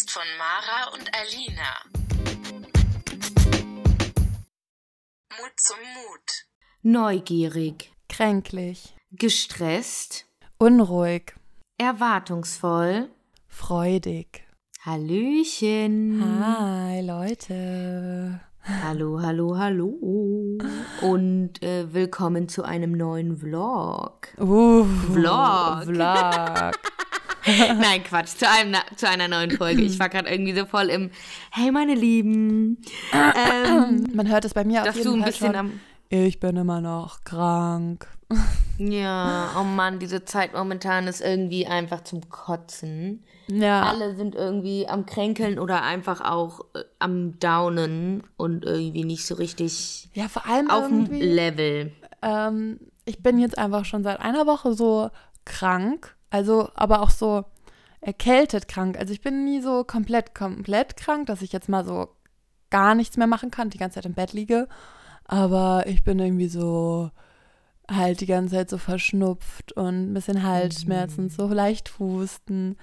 Podcast von Mara und Alina. Mut zum Mut. Neugierig, Kränklich. gestresst, Unruhig. erwartungsvoll. Freudig. Hallöchen. Hi, Leute. Hallo, hallo, hallo. Und äh, willkommen zu einem neuen Vlog. Uh, Vlog. Vlog. Nein, Quatsch, zu, einem, zu einer neuen Folge. Ich war gerade irgendwie so voll im Hey, meine Lieben. Ähm, Man hört es bei mir auf jeden du ein Fall bisschen schon. am. Ich bin immer noch krank. Ja, oh Mann, diese Zeit momentan ist irgendwie einfach zum Kotzen. Ja, Alle sind irgendwie am Kränkeln oder einfach auch äh, am Downen und irgendwie nicht so richtig ja vor allem auf dem. Level. ähm, ich bin jetzt einfach schon seit einer Woche so krank, also aber auch so erkältet krank. Also ich bin nie so komplett, komplett krank, dass ich jetzt mal so gar nichts mehr machen kann, die ganze Zeit im Bett liege. Aber ich bin irgendwie so halt die ganze Zeit so verschnupft und ein bisschen Halsschmerzen, so leicht Husten.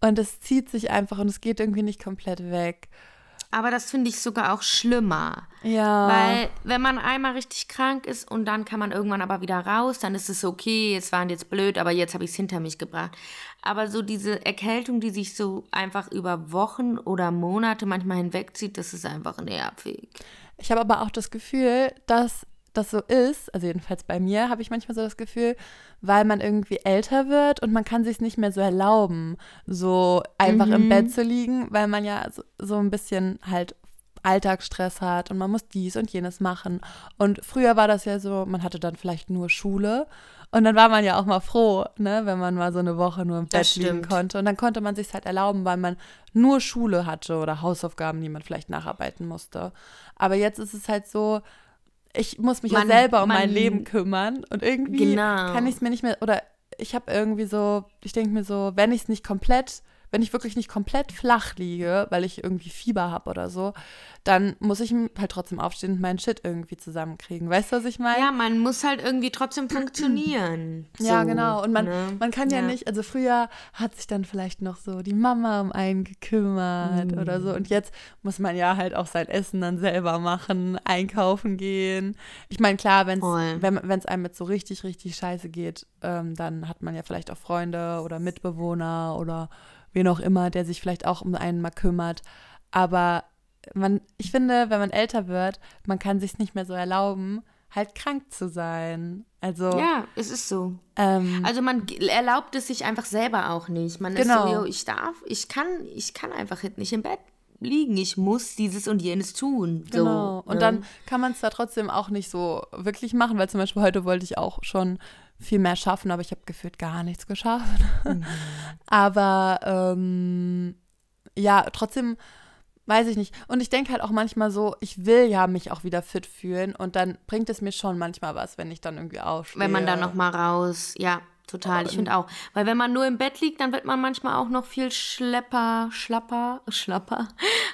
Und es zieht sich einfach und es geht irgendwie nicht komplett weg. Aber das finde ich sogar auch schlimmer. Ja. Weil, wenn man einmal richtig krank ist und dann kann man irgendwann aber wieder raus, dann ist es okay, es waren jetzt blöd, aber jetzt habe ich es hinter mich gebracht. Aber so diese Erkältung, die sich so einfach über Wochen oder Monate manchmal hinwegzieht, das ist einfach nervig. Ich habe aber auch das Gefühl, dass das so ist, also jedenfalls bei mir habe ich manchmal so das Gefühl, weil man irgendwie älter wird und man kann sich nicht mehr so erlauben, so einfach im Bett zu liegen, weil man ja so, so ein bisschen halt Alltagsstress hat und man muss dies und jenes machen. Und früher war das ja so, man hatte dann vielleicht nur Schule und dann war man ja auch mal froh, ne, wenn man mal so eine Woche nur im Bett liegen konnte. Und dann konnte man sich halt erlauben, weil man nur Schule hatte oder Hausaufgaben, die man vielleicht nacharbeiten musste. Aber jetzt ist es halt so, ich muss mich Man- ja selber um mein Leben kümmern und irgendwie Genau. kann ich es mir nicht mehr, oder ich habe irgendwie so, ich denke mir so, wenn ich es nicht komplett, wenn ich wirklich nicht komplett flach liege, weil ich irgendwie Fieber habe oder so, dann muss ich halt trotzdem aufstehen und meinen Shit irgendwie zusammenkriegen. Weißt du, was ich meine? Ja, man muss halt irgendwie trotzdem funktionieren. Ja, So, genau. Und man, ne? man kann ja, Ja. nicht, also früher hat sich dann vielleicht noch so die Mama um einen gekümmert oder Mhm. so. Und jetzt muss man ja halt auch sein Essen dann selber machen, einkaufen gehen. Ich meine, klar, wenn's, Voll. wenn es einem jetzt so richtig, richtig scheiße geht, ähm, dann hat man ja vielleicht auch Freunde oder Mitbewohner oder wen auch immer, der sich vielleicht auch um einen mal kümmert. Aber man, ich finde, wenn man älter wird, man kann sich nicht mehr so erlauben, halt krank zu sein. Also, Ja, es ist so. ähm, Also man erlaubt es sich einfach selber auch nicht. Man Genau. ist so, yo, ich darf, ich kann, ich kann einfach nicht im Bett liegen. Ich muss dieses und jenes tun. Genau. So, und ne? dann kann man es da trotzdem auch nicht so wirklich machen, weil zum Beispiel heute wollte ich auch schon viel mehr schaffen, aber ich habe gefühlt gar nichts geschafft. Mhm. aber ähm, ja, trotzdem weiß ich nicht. Und ich denke halt auch manchmal so, ich will ja mich auch wieder fit fühlen und dann bringt es mir schon manchmal was, wenn ich dann irgendwie aufstehe. Wenn man dann noch mal raus, ja, total. Ich finde auch. Weil wenn man nur im Bett liegt, dann wird man manchmal auch noch viel schlepper, schlapper, schlapper,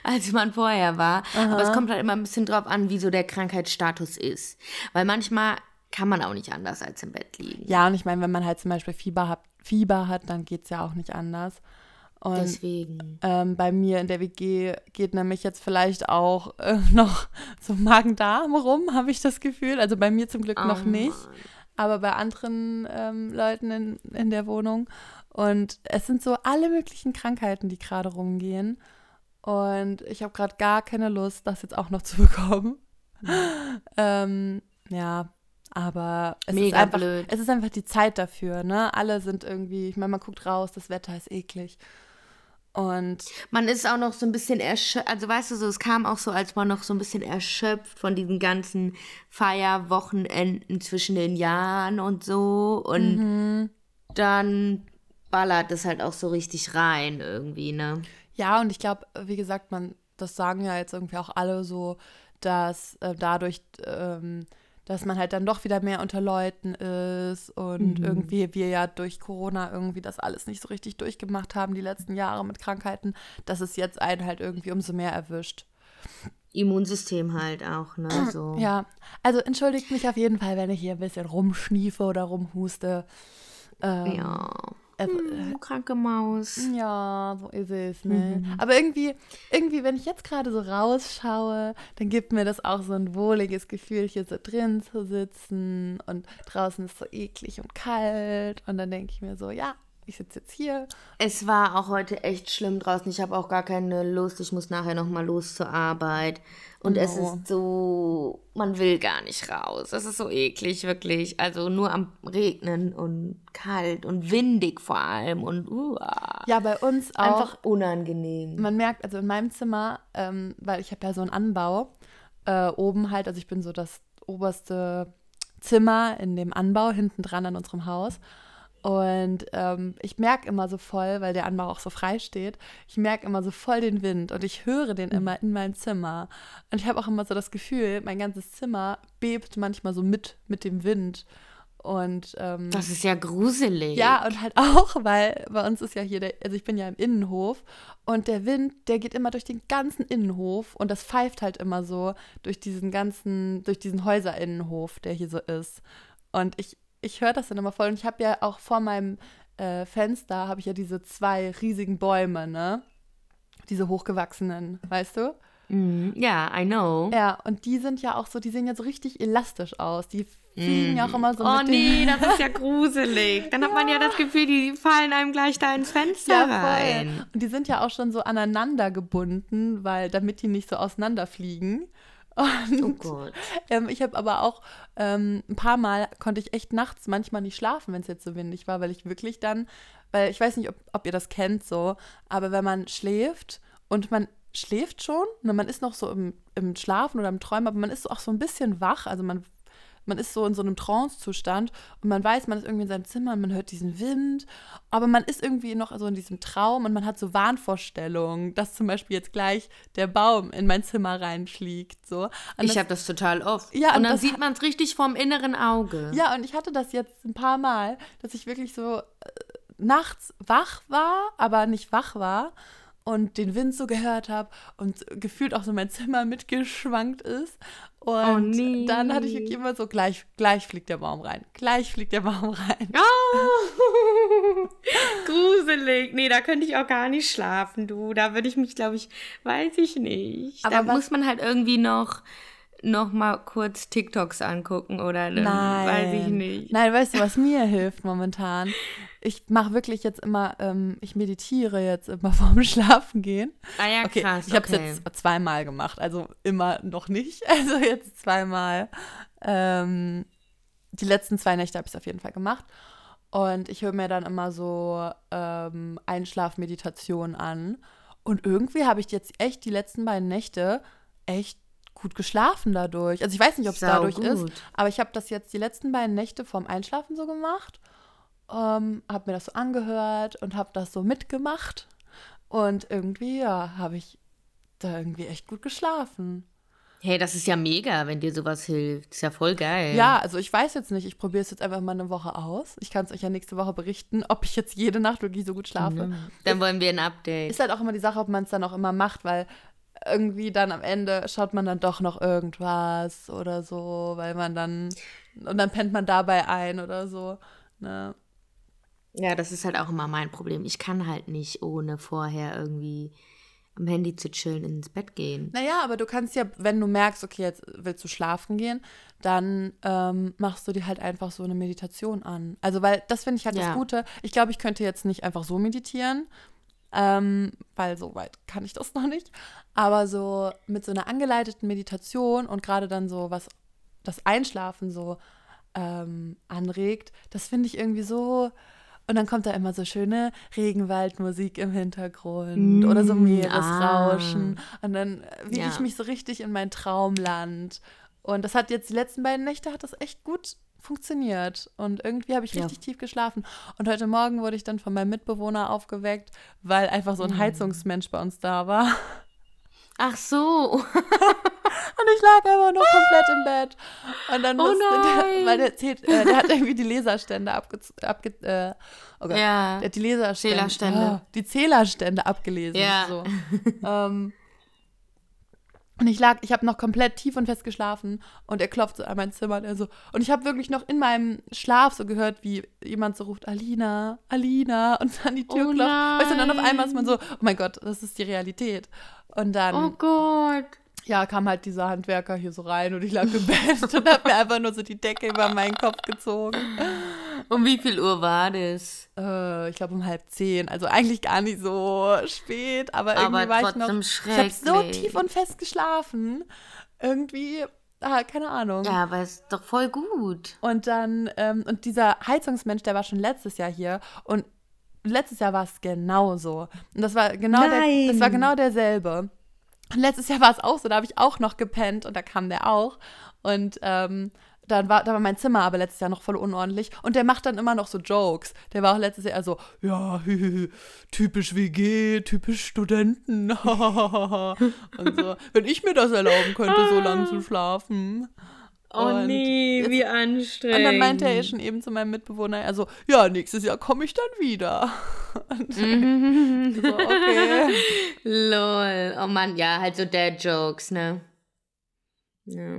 als man vorher war. Aber es kommt halt immer ein bisschen drauf an, wie so der Krankheitsstatus ist. Weil manchmal kann man auch nicht anders als im Bett liegen. Ja, und ich meine, wenn man halt zum Beispiel Fieber hat, Fieber hat, dann geht es ja auch nicht anders. Und Deswegen. Ähm, bei mir in der WG geht nämlich jetzt vielleicht auch äh, noch so Magen-Darm rum, habe ich das Gefühl. Also bei mir zum Glück noch Oh nicht, aber bei anderen ähm, Leuten in, in der Wohnung. Und es sind so alle möglichen Krankheiten, die gerade rumgehen. Und ich habe gerade gar keine Lust, das jetzt auch noch zu bekommen. ähm, ja, aber es ist, Mega einfach, blöd. es ist einfach die Zeit dafür, ne? Alle sind irgendwie, ich meine, man guckt raus, das Wetter ist eklig. Und Man ist auch noch so ein bisschen erschöpft, also weißt du so, es kam auch so, als man noch so ein bisschen erschöpft von diesen ganzen Feierwochenenden zwischen den Jahren und so. Und Mhm. dann ballert es halt auch so richtig rein irgendwie, ne? Ja, und ich glaube, wie gesagt, man, das sagen ja jetzt irgendwie auch alle so, dass äh, dadurch, ähm, dass man halt dann doch wieder mehr unter Leuten ist und irgendwie wir ja durch Corona irgendwie das alles nicht so richtig durchgemacht haben, die letzten Jahre mit Krankheiten, dass es jetzt einen halt irgendwie umso mehr erwischt. Immunsystem halt auch, ne? So. Ja, also entschuldigt mich auf jeden Fall, wenn ich hier ein bisschen rumschniefe oder rumhuste. Ähm, Ja. Also, Hm, kranke Maus. Ja, so ist es, ne? Mhm. Aber irgendwie, irgendwie, wenn ich jetzt gerade so rausschaue, dann gibt mir das auch so ein wohliges Gefühl, hier so drin zu sitzen und draußen ist so eklig und kalt und dann denke ich mir so, ja, ich sitze jetzt hier. Es war auch heute echt schlimm draußen. Ich habe auch gar keine Lust. Ich muss nachher noch mal los zur Arbeit. Und es Oh. ist so, man will gar nicht raus. Es ist so eklig, wirklich. Also nur am Regnen und kalt und windig vor allem und uah. Ja, bei uns auch. einfach unangenehm. Man merkt, also in meinem Zimmer, ähm, weil ich habe ja so einen Anbau, äh, oben halt, also ich bin so das oberste Zimmer in dem Anbau, hinten dran an unserem Haus. Und ähm, ich merke immer so voll, weil der Anbau auch so frei steht, ich merke immer so voll den Wind und ich höre den immer in meinem Zimmer. Und ich habe auch immer so das Gefühl, mein ganzes Zimmer bebt manchmal so mit, mit dem Wind. Und ähm, Das ist ja gruselig. ja, und halt auch, weil bei uns ist ja hier, der, also ich bin ja im Innenhof und der Wind, der geht immer durch den ganzen Innenhof und das pfeift halt immer so durch diesen ganzen, durch diesen Häuserinnenhof, der hier so ist. Und ich, ich höre das dann immer voll und ich habe ja auch vor meinem äh, Fenster, habe ich ja diese zwei riesigen Bäume, ne? Diese hochgewachsenen, weißt du? Mhm. Ja, I know. Ja, und die sind ja auch so, die sehen ja so richtig elastisch aus. Die fliegen ja auch immer so oh mit nee, das ist ja gruselig. Dann hat man ja das Gefühl, die fallen einem gleich da ins Fenster Ja, rein. Und die sind ja auch schon so aneinander gebunden, weil damit die nicht so auseinanderfliegen. Und Oh Gott. ähm, ich habe aber auch ähm, ein paar Mal konnte ich echt nachts manchmal nicht schlafen, wenn es jetzt so windig war, weil ich wirklich dann, weil ich weiß nicht, ob, ob ihr das kennt so, aber wenn man schläft und man schläft schon, ne, man ist noch so im, im Schlafen oder im Träumen, aber man ist auch so ein bisschen wach, also man man ist so in so einem Trance-Zustand und man weiß, man ist irgendwie in seinem Zimmer und man hört diesen Wind, aber man ist irgendwie noch so in diesem Traum und man hat so Wahnvorstellungen, dass zum Beispiel jetzt gleich der Baum in mein Zimmer reinfliegt. So. Und Ich habe das total oft. Ja, und und dann sieht man es richtig vom inneren Auge. Ja, und ich hatte das jetzt ein paar Mal, dass ich wirklich so äh, nachts wach war, aber nicht wach war und den Wind so gehört habe und gefühlt auch so mein Zimmer mitgeschwankt ist. Und Oh, nee. dann hatte ich immer so, gleich, gleich fliegt der Baum rein, gleich fliegt der Baum rein. Oh, gruselig. Nee, da könnte ich auch gar nicht schlafen, du. Da würde ich mich, glaube ich, weiß ich nicht. Aber da muss man halt irgendwie noch, noch mal kurz TikToks angucken oder dann, weiß ich nicht. Nein, weißt du, was mir hilft momentan? Ich mache wirklich jetzt immer, ähm, ich meditiere jetzt immer vorm Schlafen gehen. Ah ja, Okay, krass. ich habe es okay. jetzt zweimal gemacht, also immer noch nicht. Also jetzt zweimal. Ähm, die letzten zwei Nächte habe ich es auf jeden Fall gemacht. Und ich höre mir dann immer so ähm, Einschlafmeditationen an. Und irgendwie habe ich jetzt echt die letzten beiden Nächte echt gut geschlafen dadurch. Also ich weiß nicht, ob es dadurch gut. ist, aber ich habe das jetzt die letzten beiden Nächte vorm Einschlafen so gemacht. Ähm, habe mir das so angehört und habe das so mitgemacht. Und irgendwie, ja, habe ich da irgendwie echt gut geschlafen. Hey, das ist ja mega, wenn dir sowas hilft. Ist ja voll geil. Ja, also ich weiß jetzt nicht, ich probiere es jetzt einfach mal eine Woche aus. Ich kann es euch ja nächste Woche berichten, ob ich jetzt jede Nacht wirklich so gut schlafe. Dann wollen wir ein Update. Ist halt auch immer die Sache, ob man es dann auch immer macht, weil irgendwie dann am Ende schaut man dann doch noch irgendwas oder so, weil man dann und dann pennt man dabei ein oder so. Ne? Ja, das ist halt auch immer mein Problem. Ich kann halt nicht ohne vorher irgendwie am Handy zu chillen ins Bett gehen. Naja, aber du kannst ja, wenn du merkst, okay, jetzt willst du schlafen gehen, dann ähm, machst du dir halt einfach so eine Meditation an. Also, weil das finde ich halt Ja. das Gute. Ich glaube, ich könnte jetzt nicht einfach so meditieren, ähm, weil so weit kann ich das noch nicht. Aber so mit so einer angeleiteten Meditation und gerade dann so, was das Einschlafen so ähm, anregt, das finde ich irgendwie so. Und dann kommt da immer so schöne Regenwaldmusik im Hintergrund oder so Meeresrauschen. Und dann äh, wiege ich Ja. mich so richtig in mein Traumland. Und das hat jetzt die letzten beiden Nächte hat das echt gut funktioniert. Und irgendwie habe ich Ja. richtig tief geschlafen. Und heute Morgen wurde ich dann von meinem Mitbewohner aufgeweckt, weil einfach so ein Mhm. Heizungsmensch bei uns da war. Ach so. Und ich lag einfach nur komplett im Bett. Und dann Oh musste der, weil der, zählt, äh, der hat irgendwie die Laserstände abge, abge äh, oh Gott, Ja. der hat die Laserstände, Zählerstände. Ah, die Zählerstände abgelesen. Ja. So. ähm, Und ich lag, ich habe noch komplett tief und fest geschlafen und er klopft so an mein Zimmer und er so. Und ich habe wirklich noch in meinem Schlaf so gehört, wie jemand so ruft, Alina, Alina und dann die Tür Oh klopft. Weißt du, und dann auf nein. einmal ist man so, oh mein Gott, das ist die Realität. Und dann, Oh Gott. ja, kam halt dieser Handwerker hier so rein und ich lag im Bett und habe mir einfach nur so die Decke über meinen Kopf gezogen. Um wie viel Uhr war das? Äh, ich glaube um halb zehn. Also eigentlich gar nicht so spät, aber irgendwie Aber war ich noch. Ich habe so tief und fest geschlafen. Irgendwie, ah, keine Ahnung. Ja, aber ist doch voll gut. Und dann, ähm, und dieser Heizungsmensch, der war schon letztes Jahr hier und letztes Jahr war es genauso. Und das war genau der, Nein. das war genau derselbe. Und letztes Jahr war es auch so, da habe ich auch noch gepennt und da kam der auch. Und ähm, dann war, da war mein Zimmer aber letztes Jahr noch voll unordentlich. Und der macht dann immer noch so Jokes. Der war auch letztes Jahr so, ja, typisch WG, typisch Studenten. und so, wenn ich mir das erlauben könnte, so lange zu schlafen. Und jetzt- wie anstrengend. und dann meinte er schon eben zu meinem Mitbewohner, also, ja, nächstes Jahr komme ich dann wieder. Und so, okay. Lol. Oh Mann, ja, halt so Dad-Jokes, ne? Ja.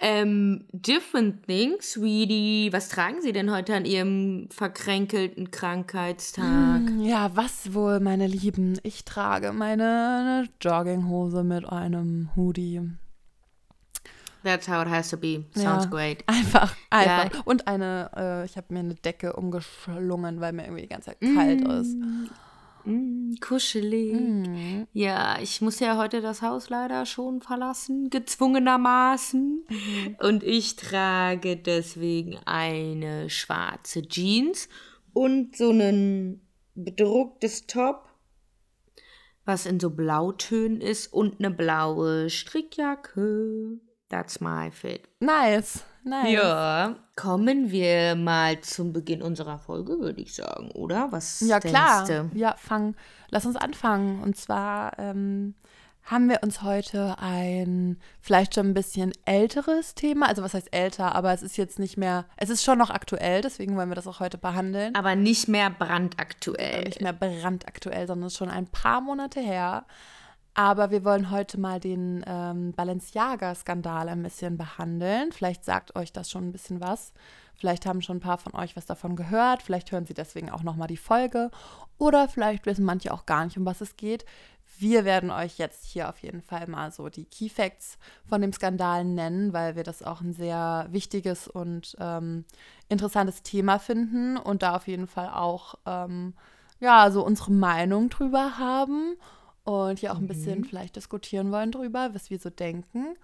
Ähm, different things, Sweetie. Was tragen Sie denn heute an Ihrem verkränkelten Krankheitstag? Ja, was wohl, meine Lieben? Ich trage meine Jogginghose mit einem Hoodie. That's how it has to be. Sounds Ja. great. Einfach, einfach. Ja. Und eine, äh, ich habe mir eine Decke umgeschlungen, weil mir irgendwie die ganze Zeit kalt ist. Mm, kuschelig. Mhm. Ja, ich muss ja heute das Haus leider schon verlassen, gezwungenermaßen. Und ich trage deswegen eine schwarze Jeans und so ein bedrucktes Top, was in so Blautönen ist und eine blaue Strickjacke. That's my fit. Nice, nice. Ja, kommen wir mal zum Beginn unserer Folge, würde ich sagen, oder? Was Ja, klar. du? Ja, fang, lass uns anfangen. Und zwar ähm, haben wir uns heute ein vielleicht schon ein bisschen älteres Thema, also was heißt älter, aber es ist jetzt nicht mehr, es ist schon noch aktuell, deswegen wollen wir das auch heute behandeln. Aber nicht mehr brandaktuell. Nicht mehr brandaktuell, sondern es ist schon ein paar Monate her. Aber wir wollen heute mal den ähm, Balenciaga-Skandal ein bisschen behandeln. Vielleicht sagt euch das schon ein bisschen was. Vielleicht haben schon ein paar von euch was davon gehört. Vielleicht hören sie deswegen auch nochmal die Folge. Oder vielleicht wissen manche auch gar nicht, um was es geht. Wir werden euch jetzt hier auf jeden Fall mal so die Key Facts von dem Skandal nennen, weil wir das auch ein sehr wichtiges und ähm, interessantes Thema finden und da auf jeden Fall auch ähm, ja so unsere Meinung drüber haben und hier auch ein bisschen vielleicht diskutieren wollen drüber, was wir so denken.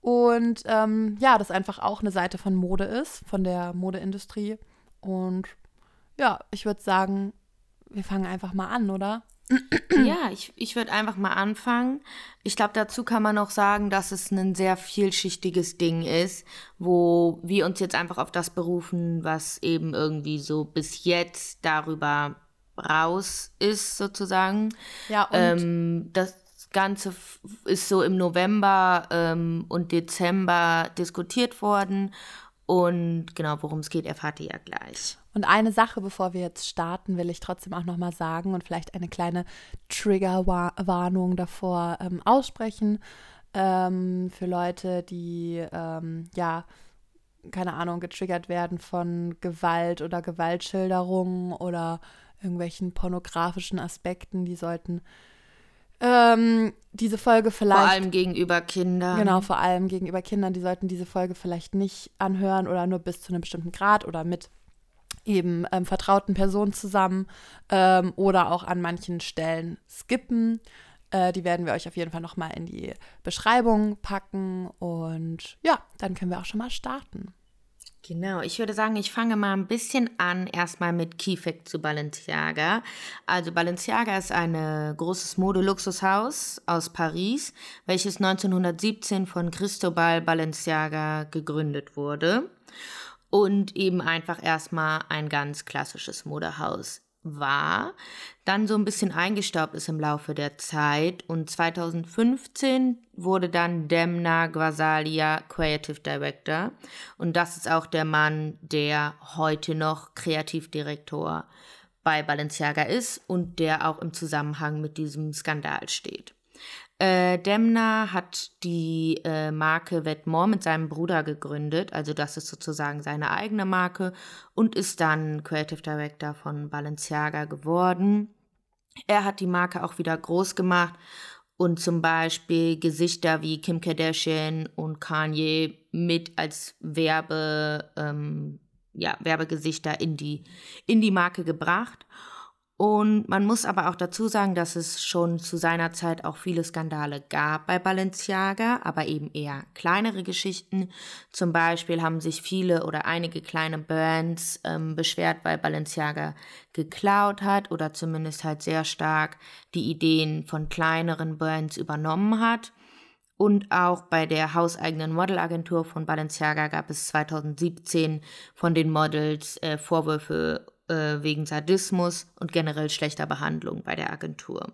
Und ähm, ja, das einfach auch eine Seite von Mode ist, von der Modeindustrie. Und ja, ich würde sagen, wir fangen einfach mal an, oder? Ja, ich, ich würde einfach mal anfangen. Ich glaube, dazu kann man noch sagen, dass es ein sehr vielschichtiges Ding ist, wo wir uns jetzt einfach auf das berufen, was eben irgendwie so bis jetzt darüber raus ist, sozusagen. Ja, und Ähm, das Ganze ist so im November ähm, und Dezember diskutiert worden. Und genau, worum es geht, erfahrt ihr ja gleich. Und eine Sache, bevor wir jetzt starten, will ich trotzdem auch nochmal sagen und vielleicht eine kleine Triggerwarnung davor ähm, aussprechen ähm, für Leute, die ähm, ja, keine Ahnung, getriggert werden von Gewalt oder Gewaltschilderungen oder irgendwelchen pornografischen Aspekten. Die sollten ähm, diese Folge vielleicht. Vor allem gegenüber Kindern. Genau, vor allem gegenüber Kindern, die sollten diese Folge vielleicht nicht anhören oder nur bis zu einem bestimmten Grad oder mit eben ähm, vertrauten Personen zusammen ähm, oder auch an manchen Stellen skippen. Äh, die werden wir euch auf jeden Fall nochmal in die Beschreibung packen und ja, dann können wir auch schon mal starten. Genau, ich würde sagen, ich fange mal ein bisschen an, erstmal mit Key zu Balenciaga. Also Balenciaga ist ein großes Mode-Luxushaus aus Paris, welches 1917 von Cristobal Balenciaga gegründet wurde und eben einfach erstmal ein ganz klassisches Modehaus war, dann so ein bisschen eingestaubt ist im Laufe der Zeit und 2015 wurde dann Demna Gvasalia Creative Director und das ist auch der Mann, der heute noch Kreativdirektor bei Balenciaga ist und der auch im Zusammenhang mit diesem Skandal steht. Äh, Demna hat die äh, Marke Vetements mit seinem Bruder gegründet, also das ist sozusagen seine eigene Marke und ist dann Creative Director von Balenciaga geworden. Er hat die Marke auch wieder groß gemacht und zum Beispiel Gesichter wie Kim Kardashian und Kanye mit als Werbe, ähm, ja, Werbegesichter in die, in die Marke gebracht. Und man muss aber auch dazu sagen, dass es schon zu seiner Zeit auch viele Skandale gab bei Balenciaga, aber eben eher kleinere Geschichten. Zum Beispiel haben sich viele oder einige kleine Brands ähm, beschwert, weil Balenciaga geklaut hat oder zumindest halt sehr stark die Ideen von kleineren Brands übernommen hat. Und auch bei der hauseigenen Modelagentur von Balenciaga gab es 2017 von den Models äh, Vorwürfe äh, wegen Sadismus und generell schlechter Behandlung bei der Agentur.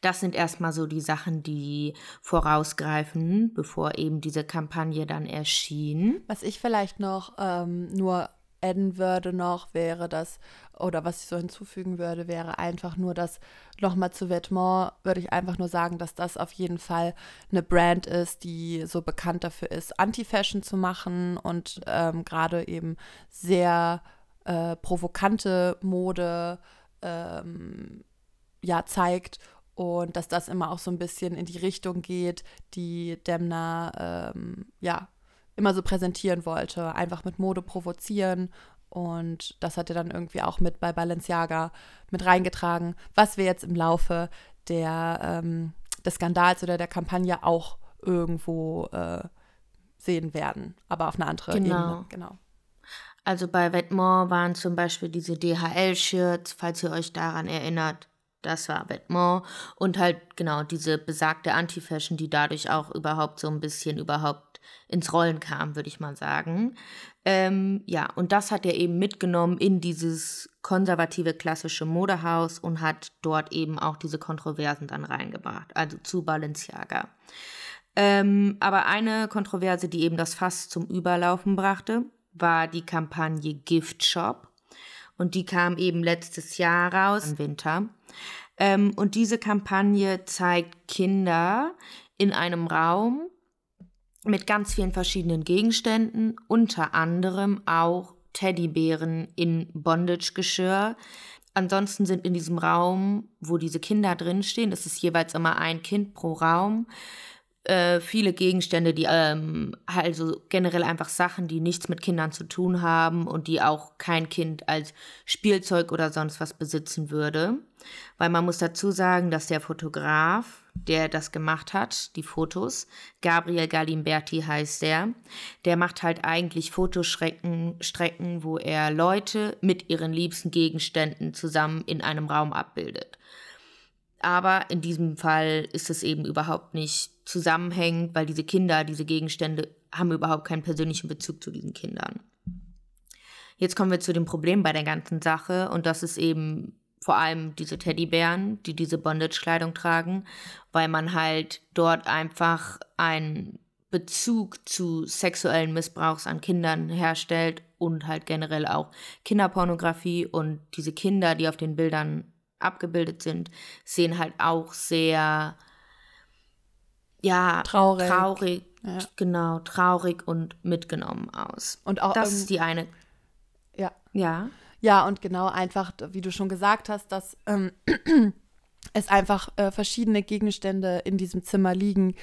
Das sind erstmal so die Sachen, die vorausgreifen, bevor eben diese Kampagne dann erschien. Was ich vielleicht noch ähm, nur adden würde noch, wäre das, oder was ich so hinzufügen würde, wäre einfach nur das, nochmal zu Vêtements, würde ich einfach nur sagen, dass das auf jeden Fall eine Brand ist, die so bekannt dafür ist, Anti-Fashion zu machen und ähm, gerade eben sehr äh, provokante Mode ähm, ja, zeigt und dass das immer auch so ein bisschen in die Richtung geht, die Demna ähm, ja immer so präsentieren wollte, einfach mit Mode provozieren und das hat er dann irgendwie auch mit bei Balenciaga mit reingetragen, was wir jetzt im Laufe der, ähm, des Skandals oder der Kampagne auch irgendwo äh, sehen werden, aber auf eine andere Genau. Ebene. Genau. Also bei Vetements waren zum Beispiel diese DHL-Shirts, falls ihr euch daran erinnert. Das war Vetements. Und halt genau diese besagte Anti-Fashion, die dadurch auch überhaupt so ein bisschen überhaupt ins Rollen kam, würde ich mal sagen. Ähm, ja, und das hat er eben mitgenommen in dieses konservative klassische Modehaus und hat dort eben auch diese Kontroversen dann reingebracht, also zu Balenciaga. Ähm, aber eine Kontroverse, die eben das Fass zum Überlaufen brachte, war die Kampagne Gift Shop. Und die kam eben letztes Jahr raus, im Winter. Ähm, und diese Kampagne zeigt Kinder in einem Raum mit ganz vielen verschiedenen Gegenständen, unter anderem auch Teddybären in Bondage-Geschirr. Ansonsten sind in diesem Raum, wo diese Kinder drinstehen, es ist jeweils immer ein Kind pro Raum, äh, viele Gegenstände, die ähm, also generell einfach Sachen, die nichts mit Kindern zu tun haben und die auch kein Kind als Spielzeug oder sonst was besitzen würde. Weil man muss dazu sagen, dass der Fotograf, der das gemacht hat, die Fotos, Gabriel Galimberti heißt der, der macht halt eigentlich Fotostrecken, Strecken, wo er Leute mit ihren liebsten Gegenständen zusammen in einem Raum abbildet. Aber in diesem Fall ist es eben überhaupt nicht zusammenhängend, weil diese Kinder, diese Gegenstände haben überhaupt keinen persönlichen Bezug zu diesen Kindern. Jetzt kommen wir zu dem Problem bei der ganzen Sache und das ist eben vor allem diese Teddybären, die diese Bondage-Kleidung tragen, weil man halt dort einfach einen Bezug zu sexuellen Missbrauchs an Kindern herstellt und halt generell auch Kinderpornografie und diese Kinder, die auf den Bildern abgebildet sind, sehen halt auch sehr, ja, Traurig. traurig Ja. genau, traurig und mitgenommen aus. Und auch das ähm, ist die eine, ja. ja, Ja, und genau einfach, wie du schon gesagt hast, dass ähm, es einfach äh, verschiedene Gegenstände in diesem Zimmer liegen,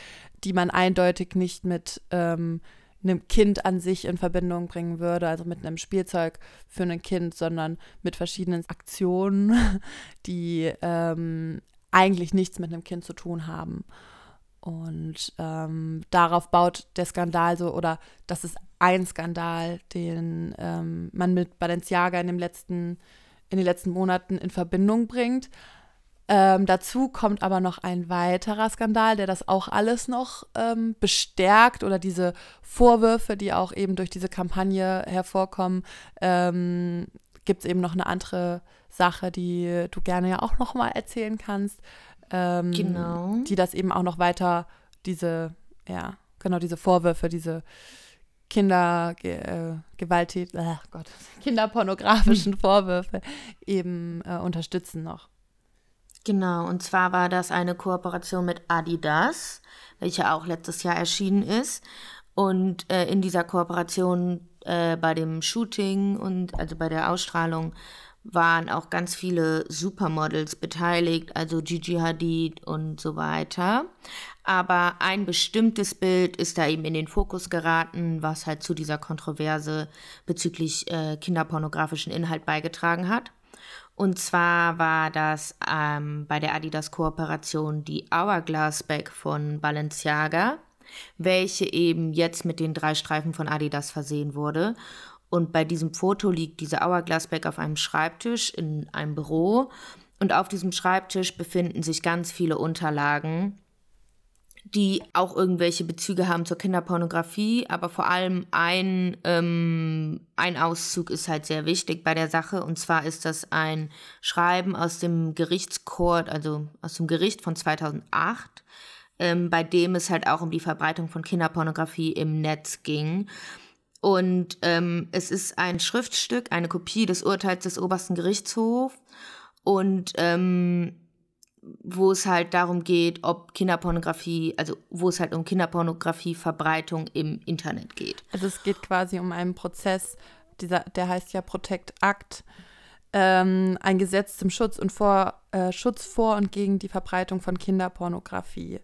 die man eindeutig nicht mit ähm, einem Kind an sich in Verbindung bringen würde, also mit einem Spielzeug für ein Kind, sondern mit verschiedenen Aktionen, die ähm, eigentlich nichts mit einem Kind zu tun haben. Und ähm, darauf baut der Skandal so, oder das ist ein Skandal, den ähm, man mit Balenciaga in, dem letzten, in den letzten Monaten in Verbindung bringt. Ähm, dazu kommt aber noch ein weiterer Skandal, der das auch alles noch ähm, bestärkt oder diese Vorwürfe, die auch eben durch diese Kampagne hervorkommen, ähm, gibt es eben noch eine andere Sache, die du gerne ja auch noch mal erzählen kannst, ähm, Genau. die das eben auch noch weiter diese, ja, genau diese Vorwürfe, diese Kinder, äh, Gewaltät, äh, Gott, kinderpornografischen Vorwürfe eben äh, unterstützen noch. Genau, und zwar war das eine Kooperation mit Adidas, welche auch letztes Jahr erschienen ist. Und äh, in dieser Kooperation äh, bei dem Shooting und also bei der Ausstrahlung waren auch ganz viele Supermodels beteiligt, also Gigi Hadid und so weiter. Aber ein bestimmtes Bild ist da eben in den Fokus geraten, was halt zu dieser Kontroverse bezüglich äh, kinderpornografischen Inhalt beigetragen hat. Und zwar war das ähm, bei der Adidas-Kooperation die Hourglass Bag von Balenciaga, welche eben jetzt mit den drei Streifen von Adidas versehen wurde. Und bei diesem Foto liegt diese Hourglass Bag auf einem Schreibtisch in einem Büro. Und auf diesem Schreibtisch befinden sich ganz viele Unterlagen, die auch irgendwelche Bezüge haben zur Kinderpornografie, aber vor allem ein, ähm, ein Auszug ist halt sehr wichtig bei der Sache. Und zwar ist das ein Schreiben aus dem Gerichtskourt, also aus dem Gericht von 2008, ähm, bei dem es halt auch um die Verbreitung von Kinderpornografie im Netz ging. Und ähm, es ist ein Schriftstück, eine Kopie des Urteils des obersten Gerichtshofs. Und ähm, wo es halt darum geht, ob Kinderpornografie, also wo es halt um Kinderpornografie-Verbreitung im Internet geht. Also es geht quasi um einen Prozess, dieser, der heißt ja Protect Act, ähm, ein Gesetz zum Schutz und vor, äh, Schutz vor und gegen die Verbreitung von Kinderpornografie.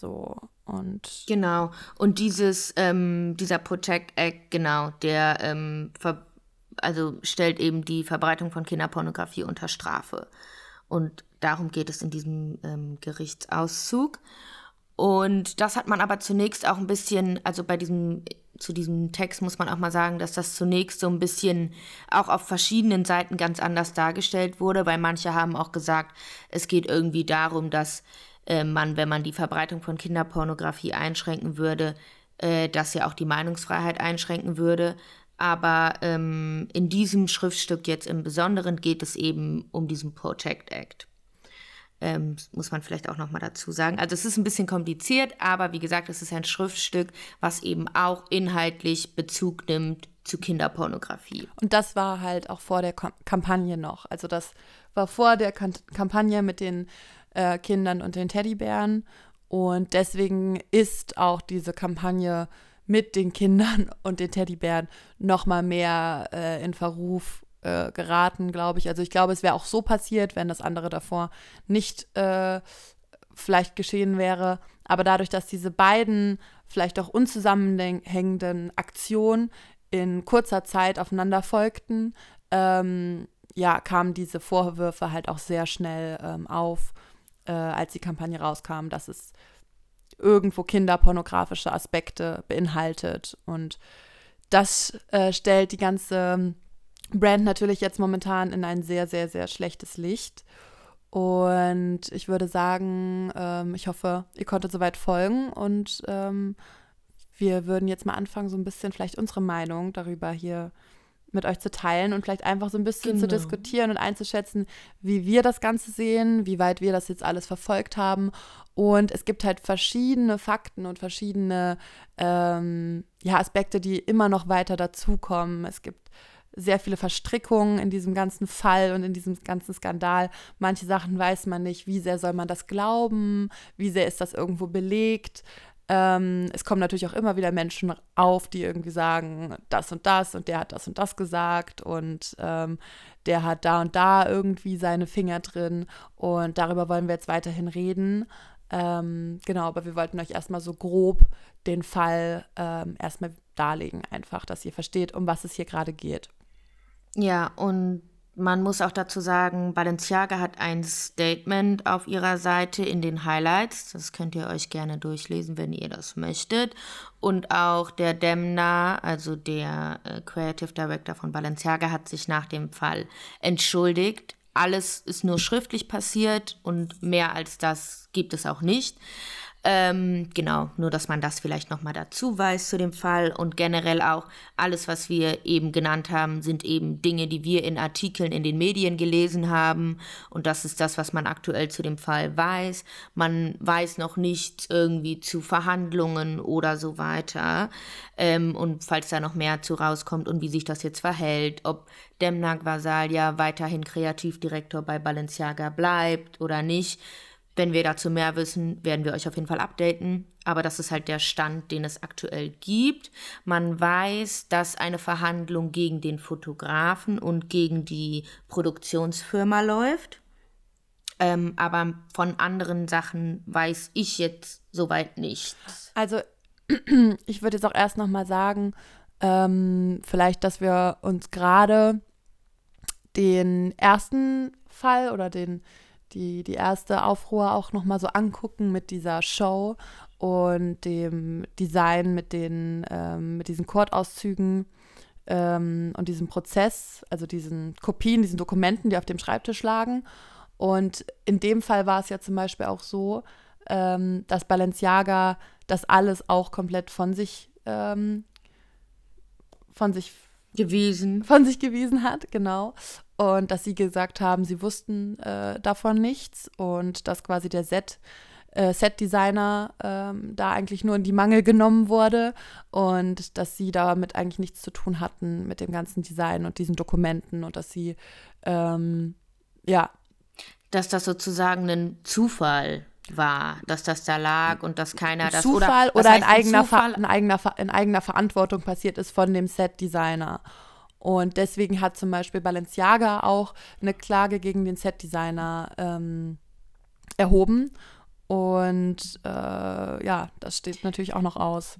So und genau und dieses ähm, dieser Protect Act genau der ähm, also stellt eben die Verbreitung von Kinderpornografie unter Strafe und Darum geht es in diesem ähm, Gerichtsauszug. Und das hat man aber zunächst auch ein bisschen, also bei diesem, zu diesem Text muss man auch mal sagen, dass das zunächst so ein bisschen auch auf verschiedenen Seiten ganz anders dargestellt wurde, weil manche haben auch gesagt, es geht irgendwie darum, dass äh, man, wenn man die Verbreitung von Kinderpornografie einschränken würde, äh, dass ja auch die Meinungsfreiheit einschränken würde. Aber ähm, in diesem Schriftstück jetzt im Besonderen geht es eben um diesen Protect Act. Ähm, muss man vielleicht auch nochmal dazu sagen. Also es ist ein bisschen kompliziert, aber wie gesagt, es ist ein Schriftstück, was eben auch inhaltlich Bezug nimmt zu Kinderpornografie. Und das war halt auch vor der Kampagne noch. Also das war vor der Kam Kampagne mit den äh, Kindern und den Teddybären. Und deswegen ist auch diese Kampagne mit den Kindern und den Teddybären noch mal mehr äh, in Verruf äh, geraten, glaube ich. Also ich glaube, es wäre auch so passiert, wenn das andere davor nicht äh, vielleicht geschehen wäre. Aber dadurch, dass diese beiden vielleicht auch unzusammenhängenden Aktionen in kurzer Zeit aufeinander folgten, ähm, ja, kamen diese Vorwürfe halt auch sehr schnell ähm, auf, äh, als die Kampagne rauskam, dass es irgendwo kinderpornografische Aspekte beinhaltet. Und das äh, stellt die ganze Brand natürlich jetzt momentan in ein sehr, sehr, sehr schlechtes Licht. Und ich würde sagen, ähm, ich hoffe, ihr konntet soweit folgen und ähm, wir würden jetzt mal anfangen, so ein bisschen vielleicht unsere Meinung darüber hier mit euch zu teilen und vielleicht einfach so ein bisschen genau. zu diskutieren und einzuschätzen, wie wir das Ganze sehen, wie weit wir das jetzt alles verfolgt haben. Und es gibt halt verschiedene Fakten und verschiedene ähm, ja, Aspekte, die immer noch weiter dazukommen. Es gibt sehr viele Verstrickungen in diesem ganzen Fall und in diesem ganzen Skandal. Manche Sachen weiß man nicht, wie sehr soll man das glauben, wie sehr ist das irgendwo belegt. Ähm, es kommen natürlich auch immer wieder Menschen auf, die irgendwie sagen, das und das und der hat das und das gesagt und ähm, der hat da und da irgendwie seine Finger drin und darüber wollen wir jetzt weiterhin reden. Ähm, genau, aber wir wollten euch erstmal so grob den Fall ähm, erstmal darlegen, einfach, dass ihr versteht, um was es hier gerade geht. Ja, und man muss auch dazu sagen, Balenciaga hat ein Statement auf ihrer Seite in den Highlights. Das könnt ihr euch gerne durchlesen, wenn ihr das möchtet. Und auch der Demna, also der äh, Creative Director von Balenciaga, hat sich nach dem Fall entschuldigt. Alles ist nur schriftlich passiert und mehr als das gibt es auch nicht. Ähm, genau, nur dass man das vielleicht nochmal dazu weiß zu dem Fall und generell auch alles, was wir eben genannt haben, sind eben Dinge, die wir in Artikeln in den Medien gelesen haben und das ist das, was man aktuell zu dem Fall weiß. Man weiß noch nichts irgendwie zu Verhandlungen oder so weiter ähm, und falls da noch mehr zu rauskommt und wie sich das jetzt verhält, ob Demna Gvasalia weiterhin Kreativdirektor bei Balenciaga bleibt oder nicht wenn wir dazu mehr wissen, werden wir euch auf jeden Fall updaten. Aber das ist halt der Stand, den es aktuell gibt. Man weiß, dass eine Verhandlung gegen den Fotografen und gegen die Produktionsfirma läuft. Ähm, aber von anderen Sachen weiß ich jetzt soweit nichts. Also ich würde jetzt auch erst noch mal sagen, ähm, vielleicht, dass wir uns gerade den ersten Fall oder den die, die erste Aufruhr auch nochmal so angucken mit dieser Show und dem Design mit den, ähm, mit diesen Chordauszügen ähm, und diesem Prozess, also diesen Kopien, diesen Dokumenten, die auf dem Schreibtisch lagen. Und in dem Fall war es ja zum Beispiel auch so, ähm, dass Balenciaga das alles auch komplett von sich ähm, von sich gewiesen. Von sich gewiesen hat, genau und dass sie gesagt haben, sie wussten äh, davon nichts und dass quasi der Set äh, Set-Designer ähm, da eigentlich nur in die Mangel genommen wurde und dass sie damit eigentlich nichts zu tun hatten mit dem ganzen Design und diesen Dokumenten und dass sie ähm, ja dass das sozusagen ein Zufall war, dass das da lag und dass keiner das Zufall oder, oder in, eigener Zufall? in, eigener in eigener Verantwortung passiert ist von dem Set-Designer. Und deswegen hat zum Beispiel Balenciaga auch eine Klage gegen den Set-Designer ähm, erhoben. Und äh, ja, das steht natürlich auch noch aus.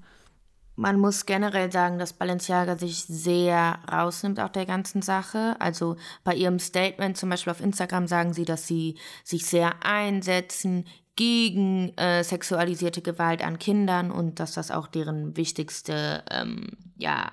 Man muss generell sagen, dass Balenciaga sich sehr rausnimmt aus der ganzen Sache. Also bei ihrem Statement zum Beispiel auf Instagram sagen sie, dass sie sich sehr einsetzen gegen äh, sexualisierte Gewalt an Kindern und dass das auch deren wichtigste ähm, ja,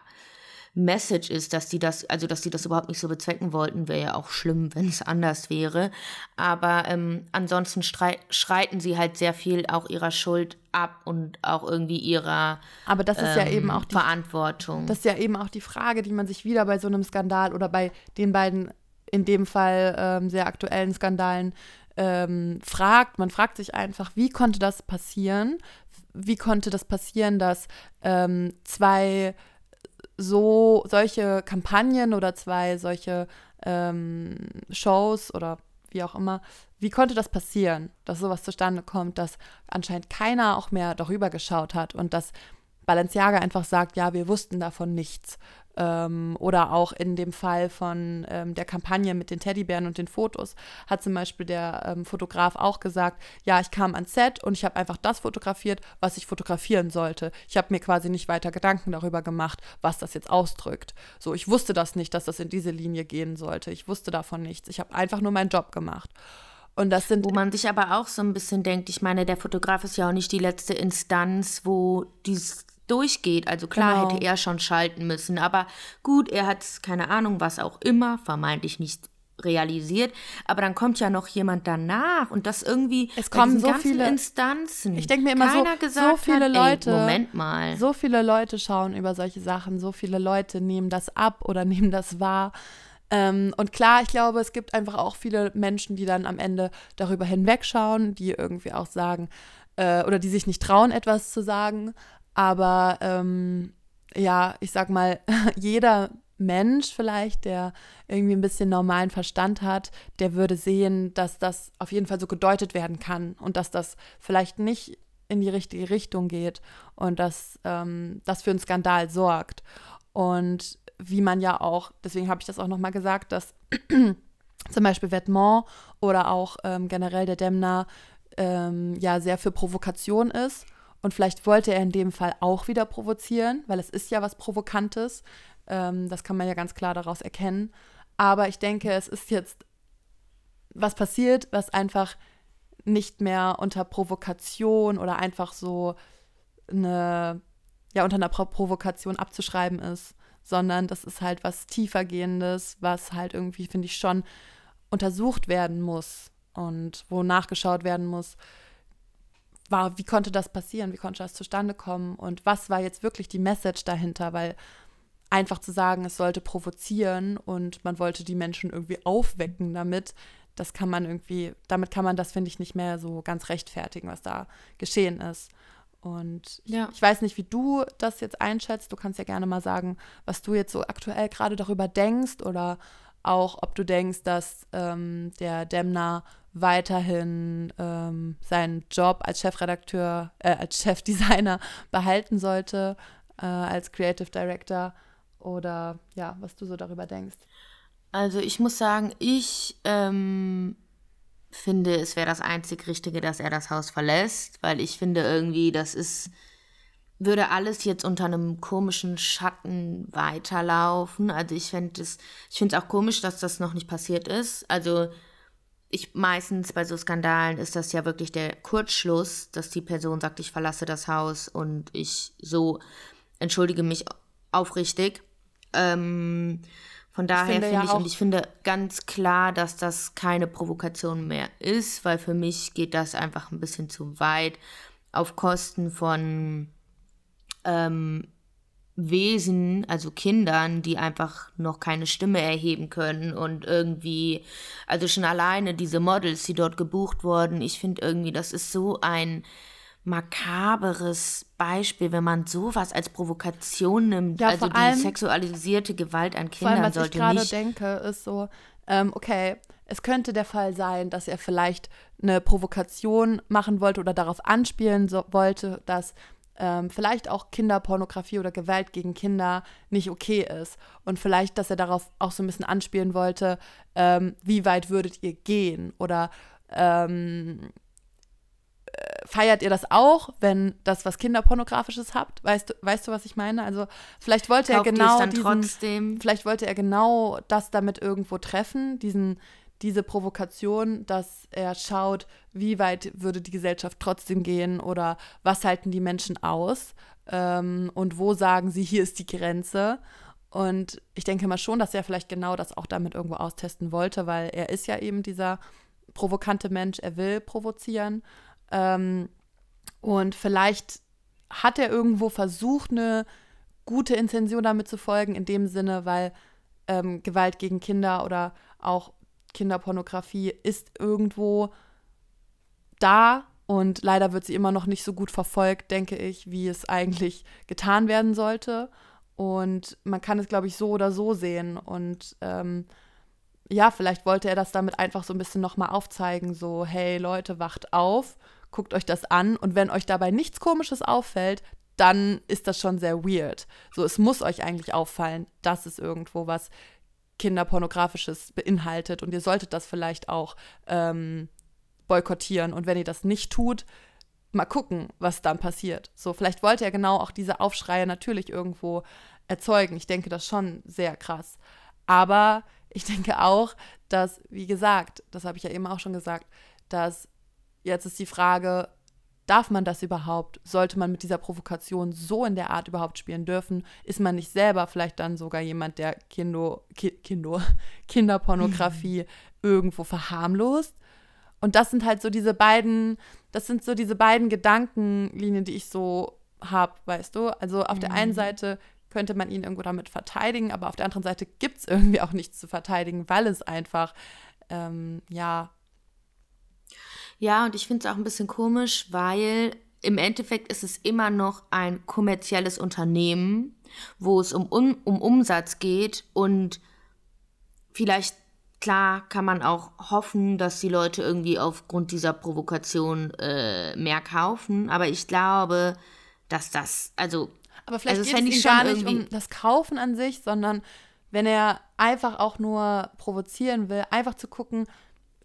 Message ist, dass die das, also dass die das überhaupt nicht so bezwecken wollten, wäre ja auch schlimm, wenn es anders wäre. Aber ähm, ansonsten schreiten sie halt sehr viel auch ihrer Schuld ab und auch irgendwie ihrer Aber das ist ähm, ja eben auch die Verantwortung. Das ist ja eben auch die Frage, die man sich wieder bei so einem Skandal oder bei den beiden in dem Fall ähm, sehr aktuellen Skandalen ähm, fragt. Man fragt sich einfach, wie konnte das passieren? Wie konnte das passieren, dass ähm, zwei so solche Kampagnen oder zwei solche ähm, Shows oder wie auch immer, wie konnte das passieren, dass sowas zustande kommt, dass anscheinend keiner auch mehr darüber geschaut hat und dass Balenciaga einfach sagt, ja, wir wussten davon nichts. Ähm, oder auch in dem Fall von ähm, der Kampagne mit den Teddybären und den Fotos hat zum Beispiel der ähm, Fotograf auch gesagt, ja, ich kam ans Set und ich habe einfach das fotografiert, was ich fotografieren sollte. Ich habe mir quasi nicht weiter Gedanken darüber gemacht, was das jetzt ausdrückt. So, ich wusste das nicht, dass das in diese Linie gehen sollte. Ich wusste davon nichts. Ich habe einfach nur meinen Job gemacht. Und das sind wo man sich aber auch so ein bisschen denkt, ich meine, der Fotograf ist ja auch nicht die letzte Instanz, wo dies durchgeht. Also klar genau. hätte er schon schalten müssen, aber gut, er hat keine Ahnung, was auch immer, vermeintlich nicht realisiert, aber dann kommt ja noch jemand danach und das irgendwie es kommen so viele Instanzen. Ich denke mir immer Keiner so, so viele hat, Leute, ey, Moment mal, so viele Leute schauen über solche Sachen, so viele Leute nehmen das ab oder nehmen das wahr. Ähm, und klar, ich glaube, es gibt einfach auch viele Menschen, die dann am Ende darüber hinwegschauen, die irgendwie auch sagen äh, oder die sich nicht trauen, etwas zu sagen. Aber ähm, ja, ich sag mal, jeder Mensch vielleicht, der irgendwie ein bisschen normalen Verstand hat, der würde sehen, dass das auf jeden Fall so gedeutet werden kann und dass das vielleicht nicht in die richtige Richtung geht und dass ähm, das für einen Skandal sorgt. Und wie man ja auch, deswegen habe ich das auch nochmal gesagt, dass zum Beispiel Vetements oder auch ähm, generell der Demner ähm, ja sehr für Provokation ist und vielleicht wollte er in dem Fall auch wieder provozieren, weil es ist ja was Provokantes. Ähm, das kann man ja ganz klar daraus erkennen. Aber ich denke, es ist jetzt was passiert, was einfach nicht mehr unter Provokation oder einfach so eine, ja, unter einer Provokation abzuschreiben ist, sondern das ist halt was tiefergehendes, was halt irgendwie, finde ich, schon untersucht werden muss und wo nachgeschaut werden muss, war, wie konnte das passieren, wie konnte das zustande kommen und was war jetzt wirklich die Message dahinter, weil einfach zu sagen, es sollte provozieren und man wollte die Menschen irgendwie aufwecken damit, das kann man irgendwie, damit kann man das, finde ich, nicht mehr so ganz rechtfertigen, was da geschehen ist. Und ja. ich weiß nicht, wie du das jetzt einschätzt. Du kannst ja gerne mal sagen, was du jetzt so aktuell gerade darüber denkst oder auch, ob du denkst, dass ähm, der Demner weiterhin ähm, seinen Job als Chefredakteur, äh, als Chefdesigner behalten sollte, äh, als Creative Director oder ja, was du so darüber denkst. Also ich muss sagen, ich ähm, finde, es wäre das einzig Richtige, dass er das Haus verlässt, weil ich finde irgendwie, das ist, würde alles jetzt unter einem komischen Schatten weiterlaufen. Also ich finde es, ich finde es auch komisch, dass das noch nicht passiert ist. Also ich meistens bei so Skandalen ist das ja wirklich der Kurzschluss, dass die Person sagt, ich verlasse das Haus und ich so entschuldige mich aufrichtig. Ähm, von daher finde, find ich, ja und ich finde ganz klar, dass das keine Provokation mehr ist, weil für mich geht das einfach ein bisschen zu weit auf Kosten von ähm, Wesen, also Kindern, die einfach noch keine Stimme erheben können und irgendwie, also schon alleine diese Models, die dort gebucht wurden, ich finde irgendwie, das ist so ein makaberes Beispiel, wenn man sowas als Provokation nimmt. Ja, also die allem, sexualisierte Gewalt an Kindern allem, was sollte ich gerade denke, ist so, ähm, okay, es könnte der Fall sein, dass er vielleicht eine Provokation machen wollte oder darauf anspielen so, wollte, dass ähm, vielleicht auch Kinderpornografie oder Gewalt gegen Kinder nicht okay ist. Und vielleicht, dass er darauf auch so ein bisschen anspielen wollte, ähm, wie weit würdet ihr gehen? Oder ähm, feiert ihr das auch, wenn das was Kinderpornografisches habt? Weißt du, weißt du, was ich meine? Also vielleicht wollte Kauft er genau diesen, vielleicht wollte er genau das damit irgendwo treffen, diesen diese Provokation, dass er schaut, wie weit würde die Gesellschaft trotzdem gehen oder was halten die Menschen aus ähm, und wo sagen sie, hier ist die Grenze. Und ich denke mal schon, dass er vielleicht genau das auch damit irgendwo austesten wollte, weil er ist ja eben dieser provokante Mensch, er will provozieren. Ähm, und vielleicht hat er irgendwo versucht, eine gute Intention damit zu folgen, in dem Sinne, weil ähm, Gewalt gegen Kinder oder auch Kinderpornografie ist irgendwo da und leider wird sie immer noch nicht so gut verfolgt, denke ich, wie es eigentlich getan werden sollte. Und man kann es, glaube ich, so oder so sehen. Und ähm, ja, vielleicht wollte er das damit einfach so ein bisschen nochmal aufzeigen, so, hey Leute, wacht auf guckt euch das an und wenn euch dabei nichts Komisches auffällt, dann ist das schon sehr weird. So, es muss euch eigentlich auffallen, dass es irgendwo was Kinderpornografisches beinhaltet und ihr solltet das vielleicht auch ähm, boykottieren. Und wenn ihr das nicht tut, mal gucken, was dann passiert. So, vielleicht wollte er genau auch diese Aufschreie natürlich irgendwo erzeugen. Ich denke das schon sehr krass. Aber ich denke auch, dass, wie gesagt, das habe ich ja eben auch schon gesagt, dass Jetzt ist die Frage, darf man das überhaupt? Sollte man mit dieser Provokation so in der Art überhaupt spielen dürfen? Ist man nicht selber vielleicht dann sogar jemand, der Kindo, Ki, Kindo, Kinderpornografie irgendwo verharmlost? Und das sind halt so diese beiden, das sind so diese beiden Gedankenlinien, die ich so habe, weißt du? Also auf mhm. der einen mhm. Seite könnte man ihn irgendwo damit verteidigen, aber auf der anderen Seite gibt es irgendwie auch nichts zu verteidigen, weil es einfach, ähm, ja, ja, und ich finde es auch ein bisschen komisch, weil im Endeffekt ist es immer noch ein kommerzielles Unternehmen, wo es um, um, um Umsatz geht und vielleicht klar kann man auch hoffen, dass die Leute irgendwie aufgrund dieser Provokation äh, mehr kaufen, aber ich glaube, dass das, also. Aber vielleicht also geht es gar nicht um das Kaufen an sich, sondern wenn er einfach auch nur provozieren will, einfach zu gucken,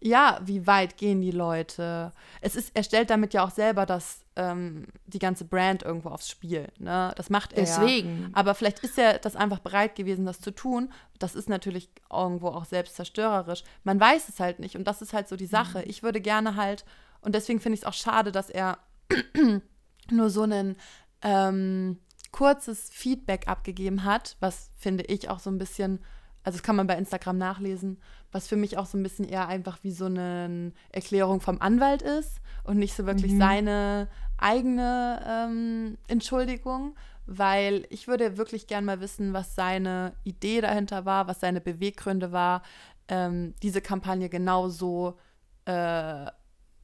ja, wie weit gehen die Leute? Es ist, er stellt damit ja auch selber das, ähm, die ganze Brand irgendwo aufs Spiel. Ne? Das macht er. Deswegen. Ja. Aber vielleicht ist er das einfach bereit gewesen, das zu tun. Das ist natürlich irgendwo auch selbstzerstörerisch. Man weiß es halt nicht. Und das ist halt so die Sache. Mhm. Ich würde gerne halt, und deswegen finde ich es auch schade, dass er nur so ein ähm, kurzes Feedback abgegeben hat, was finde ich auch so ein bisschen also das kann man bei Instagram nachlesen, was für mich auch so ein bisschen eher einfach wie so eine Erklärung vom Anwalt ist und nicht so wirklich mhm. seine eigene ähm, Entschuldigung, weil ich würde wirklich gern mal wissen, was seine Idee dahinter war, was seine Beweggründe war, ähm, diese Kampagne genauso äh,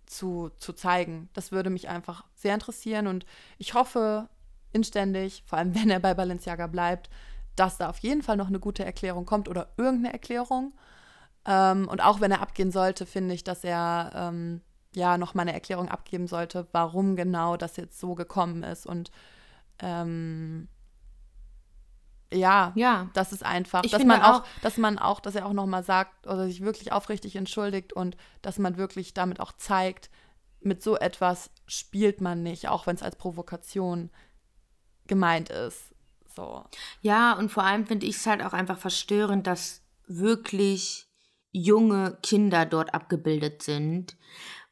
zu, zu zeigen. Das würde mich einfach sehr interessieren und ich hoffe inständig, vor allem wenn er bei Balenciaga bleibt, dass da auf jeden Fall noch eine gute Erklärung kommt oder irgendeine Erklärung. Ähm, und auch wenn er abgehen sollte, finde ich, dass er ähm, ja noch mal eine Erklärung abgeben sollte, warum genau das jetzt so gekommen ist. Und ähm, ja, ja, das ist einfach, ich dass man auch, dass man auch, dass er auch noch mal sagt oder sich wirklich aufrichtig entschuldigt und dass man wirklich damit auch zeigt, mit so etwas spielt man nicht, auch wenn es als Provokation gemeint ist. So. Ja, und vor allem finde ich es halt auch einfach verstörend, dass wirklich junge Kinder dort abgebildet sind.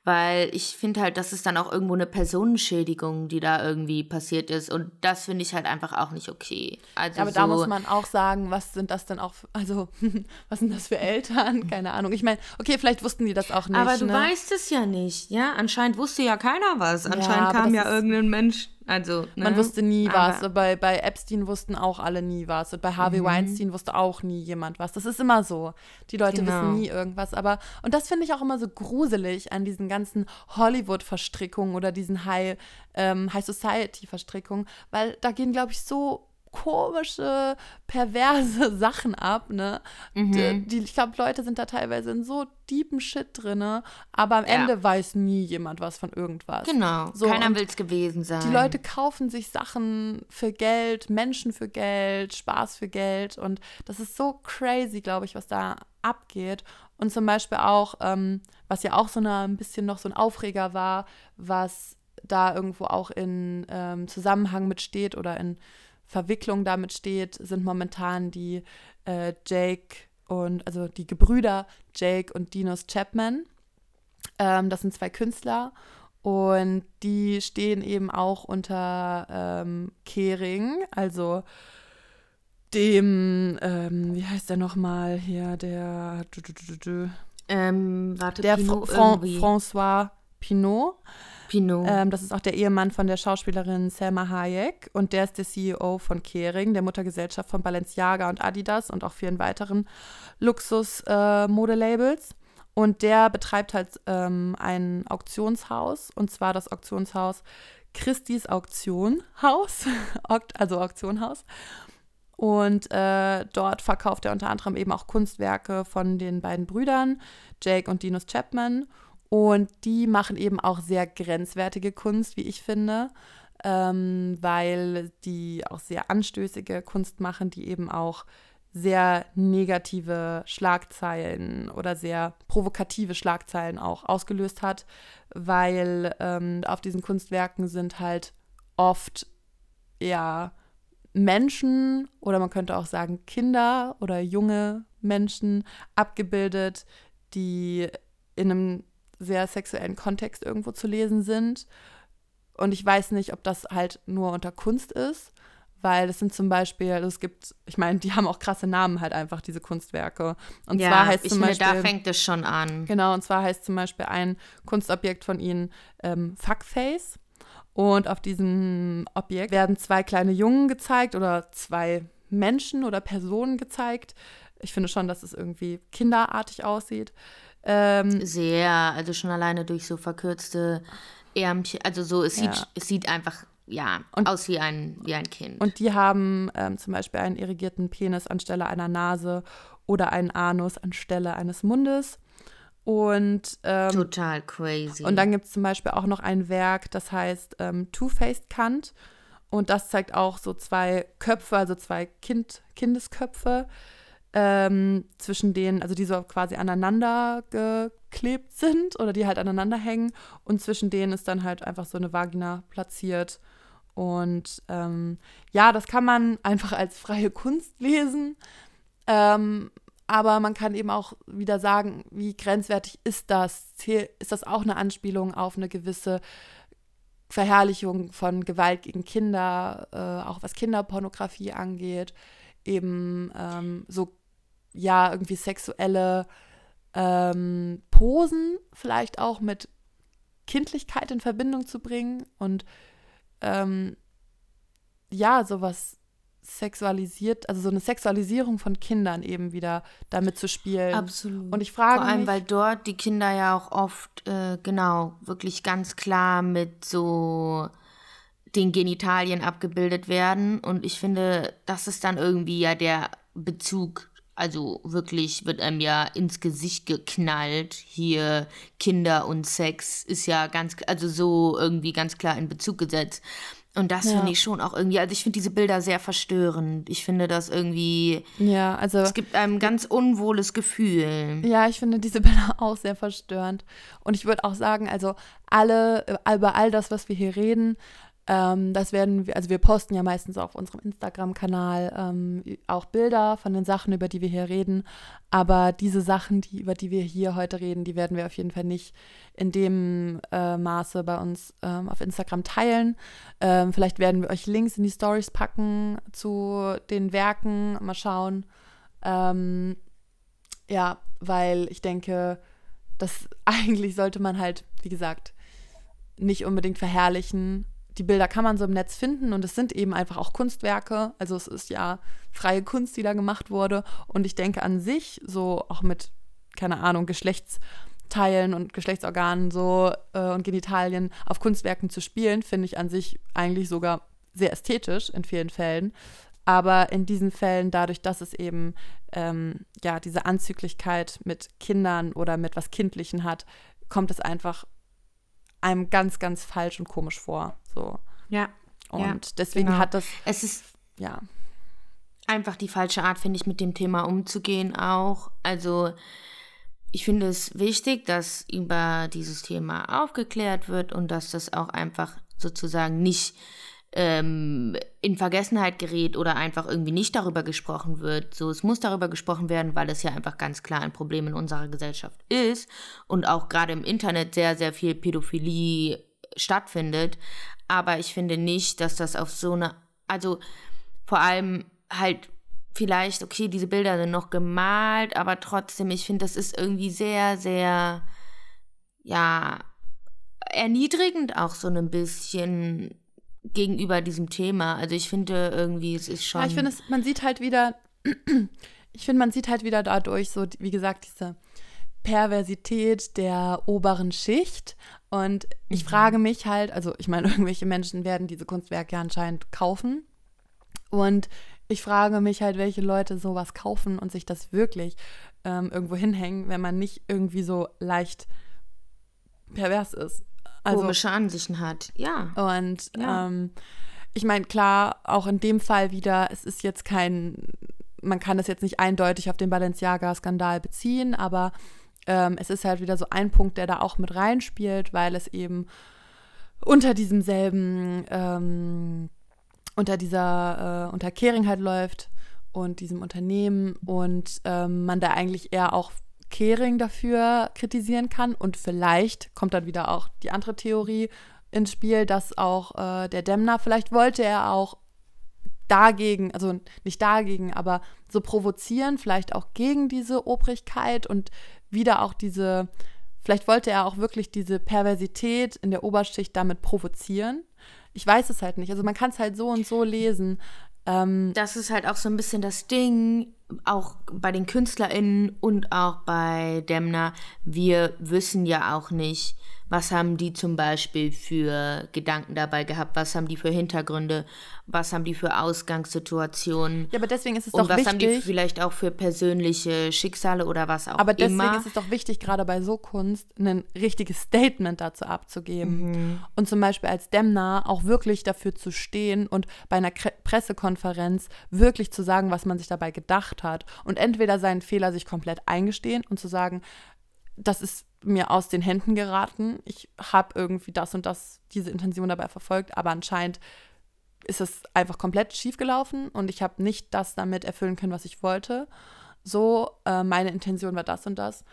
Weil ich finde halt, das ist dann auch irgendwo eine Personenschädigung, die da irgendwie passiert ist. Und das finde ich halt einfach auch nicht okay. Also aber so da muss man auch sagen, was sind das denn auch, für, also was sind das für Eltern? Keine Ahnung. Ich meine, okay, vielleicht wussten die das auch nicht. Aber du ne? weißt es ja nicht, ja? Anscheinend wusste ja keiner was. Anscheinend ja, kam ja irgendein Mensch also, ne? Man wusste nie Aber was. Bei, bei Epstein wussten auch alle nie was. Und bei Harvey mhm. Weinstein wusste auch nie jemand was. Das ist immer so. Die Leute genau. wissen nie irgendwas. Aber, und das finde ich auch immer so gruselig an diesen ganzen Hollywood-Verstrickungen oder diesen High, ähm, High Society-Verstrickungen, weil da gehen, glaube ich, so komische, perverse Sachen ab, ne? Mhm. Die, die, ich glaube, Leute sind da teilweise in so deepen Shit drin, aber am ja. Ende weiß nie jemand was von irgendwas. Genau. So, Keiner will es gewesen sein. Die Leute kaufen sich Sachen für Geld, Menschen für Geld, Spaß für Geld und das ist so crazy, glaube ich, was da abgeht. Und zum Beispiel auch, ähm, was ja auch so eine, ein bisschen noch so ein Aufreger war, was da irgendwo auch in ähm, Zusammenhang mit steht oder in Verwicklung damit steht, sind momentan die äh, Jake und also die Gebrüder Jake und Dinos Chapman. Ähm, das sind zwei Künstler und die stehen eben auch unter ähm, Kering, also dem, ähm, wie heißt der nochmal hier, der, ähm, warte, der Pinot Fra François Pinot. Pinot. Ähm, das ist auch der Ehemann von der Schauspielerin Selma Hayek und der ist der CEO von Kering, der Muttergesellschaft von Balenciaga und Adidas und auch vielen weiteren Luxus-Modelabels. Äh, und der betreibt halt ähm, ein Auktionshaus und zwar das Auktionshaus Christis Auktionhaus, also Auktionhaus. Und äh, dort verkauft er unter anderem eben auch Kunstwerke von den beiden Brüdern, Jake und Dinos Chapman. Und die machen eben auch sehr grenzwertige Kunst, wie ich finde, ähm, weil die auch sehr anstößige Kunst machen, die eben auch sehr negative Schlagzeilen oder sehr provokative Schlagzeilen auch ausgelöst hat, weil ähm, auf diesen Kunstwerken sind halt oft ja Menschen oder man könnte auch sagen Kinder oder junge Menschen abgebildet, die in einem sehr sexuellen Kontext irgendwo zu lesen sind. Und ich weiß nicht, ob das halt nur unter Kunst ist, weil es sind zum Beispiel, also es gibt, ich meine, die haben auch krasse Namen halt einfach, diese Kunstwerke. Und ja, zwar heißt ich zum finde, Beispiel, da fängt es schon an. Genau, und zwar heißt zum Beispiel ein Kunstobjekt von ihnen ähm, Fuckface. Und auf diesem Objekt werden zwei kleine Jungen gezeigt oder zwei Menschen oder Personen gezeigt. Ich finde schon, dass es irgendwie kinderartig aussieht. Ähm, Sehr, also schon alleine durch so verkürzte Ärmchen, also so, es sieht, ja. es sieht einfach ja, und, aus wie ein, wie ein Kind. Und die haben ähm, zum Beispiel einen irrigierten Penis anstelle einer Nase oder einen Anus anstelle eines Mundes. Und ähm, total crazy. Und dann gibt es zum Beispiel auch noch ein Werk, das heißt ähm, Two-Faced Kant. Und das zeigt auch so zwei Köpfe, also zwei kind, Kindesköpfe, ähm, zwischen denen, also die so quasi aneinander geklebt sind oder die halt aneinander hängen und zwischen denen ist dann halt einfach so eine Vagina platziert. Und ähm, ja, das kann man einfach als freie Kunst lesen. Ähm, aber man kann eben auch wieder sagen, wie grenzwertig ist das? Ist das auch eine Anspielung auf eine gewisse Verherrlichung von Gewalt gegen Kinder, äh, auch was Kinderpornografie angeht? Eben ähm, so ja, irgendwie sexuelle ähm, Posen vielleicht auch mit Kindlichkeit in Verbindung zu bringen und ähm, ja, sowas sexualisiert, also so eine Sexualisierung von Kindern eben wieder damit zu spielen. Absolut. Und ich frage Vor allem, mich, weil dort die Kinder ja auch oft, äh, genau, wirklich ganz klar mit so den Genitalien abgebildet werden. Und ich finde, das ist dann irgendwie ja der Bezug. Also wirklich wird einem ja ins Gesicht geknallt. Hier Kinder und Sex ist ja ganz, also so irgendwie ganz klar in Bezug gesetzt. Und das Ja. finde ich schon auch irgendwie, also ich finde diese Bilder sehr verstörend. Ich finde das irgendwie, ja, also es gibt einem ganz unwohles Gefühl. Ja, ich finde diese Bilder auch sehr verstörend. Und ich würde auch sagen, also alle, äh, über all das, was wir hier reden, ähm, das werden wir, also wir posten ja meistens auf unserem Instagram-Kanal ähm, auch Bilder von den Sachen, über die wir hier reden. Aber diese Sachen, die, über die wir hier heute reden, die werden wir auf jeden Fall nicht in dem äh, Maße bei uns ähm, auf Instagram teilen. Ähm, vielleicht werden wir euch Links in die Stories packen zu den Werken. Mal schauen. Ähm, ja, weil ich denke, das eigentlich sollte man halt, wie gesagt, nicht unbedingt verherrlichen. Die Bilder kann man so im Netz finden und es sind eben einfach auch Kunstwerke. Also es ist ja freie Kunst, die da gemacht wurde. Und ich denke an sich, so auch mit, keine Ahnung, Geschlechtsteilen und Geschlechtsorganen so äh, und Genitalien auf Kunstwerken zu spielen, finde ich an sich eigentlich sogar sehr ästhetisch in vielen Fällen. Aber in diesen Fällen, dadurch, dass es eben ähm, ja diese Anzüglichkeit mit Kindern oder mit was Kindlichen hat, kommt es einfach einem ganz, ganz falsch und komisch vor. So. Ja. Und Ja, deswegen genau. hat das, Es ist ja, einfach die falsche Art, finde ich, mit dem Thema umzugehen auch. Also ich finde es wichtig, dass über dieses Thema aufgeklärt wird und dass das auch einfach sozusagen nicht ähm, in Vergessenheit gerät oder einfach irgendwie nicht darüber gesprochen wird. So, es muss darüber gesprochen werden, weil es ja einfach ganz klar ein Problem in unserer Gesellschaft ist und auch gerade im Internet sehr, sehr viel Pädophilie stattfindet. Aber ich finde nicht, dass das auf so eine, also vor allem halt vielleicht, okay, diese Bilder sind noch gemalt, aber trotzdem, ich finde, das ist irgendwie sehr, sehr, ja, erniedrigend auch so ein bisschen gegenüber diesem Thema. Also ich finde irgendwie, es ist schon. ja ich finde, es- man sieht halt wieder, ich finde, man sieht halt wieder dadurch so, wie gesagt, diese Perversität der oberen Schicht. Und ich Mhm. frage mich halt, also ich meine, irgendwelche Menschen werden diese Kunstwerke anscheinend kaufen. Und ich frage mich halt, welche Leute sowas kaufen und sich das wirklich ähm, irgendwo hinhängen, wenn man nicht irgendwie so leicht pervers ist. Also, komische Ansichten hat. Ja. und Ja. ähm, ich meine, klar, auch in dem Fall wieder, es ist jetzt kein, man kann das jetzt nicht eindeutig auf den Balenciaga-Skandal beziehen, aber ähm, es ist halt wieder so ein Punkt, der da auch mit reinspielt, weil es eben unter diesem selben, ähm, unter dieser, äh, unter Kering halt läuft und diesem Unternehmen und ähm, man da eigentlich eher auch Kering dafür kritisieren kann und vielleicht kommt dann wieder auch die andere Theorie ins Spiel, dass auch äh, der Demner, vielleicht wollte er auch dagegen, also nicht dagegen, aber so provozieren, vielleicht auch gegen diese Obrigkeit und wieder auch diese, vielleicht wollte er auch wirklich diese Perversität in der Oberschicht damit provozieren. Ich weiß es halt nicht. Also man kann es halt so und so lesen. Ähm, Das ist halt auch so ein bisschen das Ding, auch bei den KünstlerInnen und auch bei Demner. Wir wissen ja auch nicht, was haben die zum Beispiel für Gedanken dabei gehabt, was haben die für Hintergründe, was haben die für Ausgangssituationen ja, aber deswegen ist es und doch was haben die wichtig. vielleicht auch für persönliche Schicksale oder was auch Aber deswegen immer. ist es doch wichtig, gerade bei so Kunst, ein richtiges Statement dazu abzugeben. Mhm. Und zum Beispiel als Demner auch wirklich dafür zu stehen und bei einer Kre Pressekonferenz wirklich zu sagen, was man sich dabei gedacht hat. Und entweder seinen Fehler sich komplett eingestehen und zu sagen, das ist mir aus den Händen geraten. Ich habe irgendwie das und das, diese Intention dabei verfolgt, aber anscheinend ist es einfach komplett schief gelaufen und ich habe nicht das damit erfüllen können, was ich wollte. So, äh, meine Intention war das und das.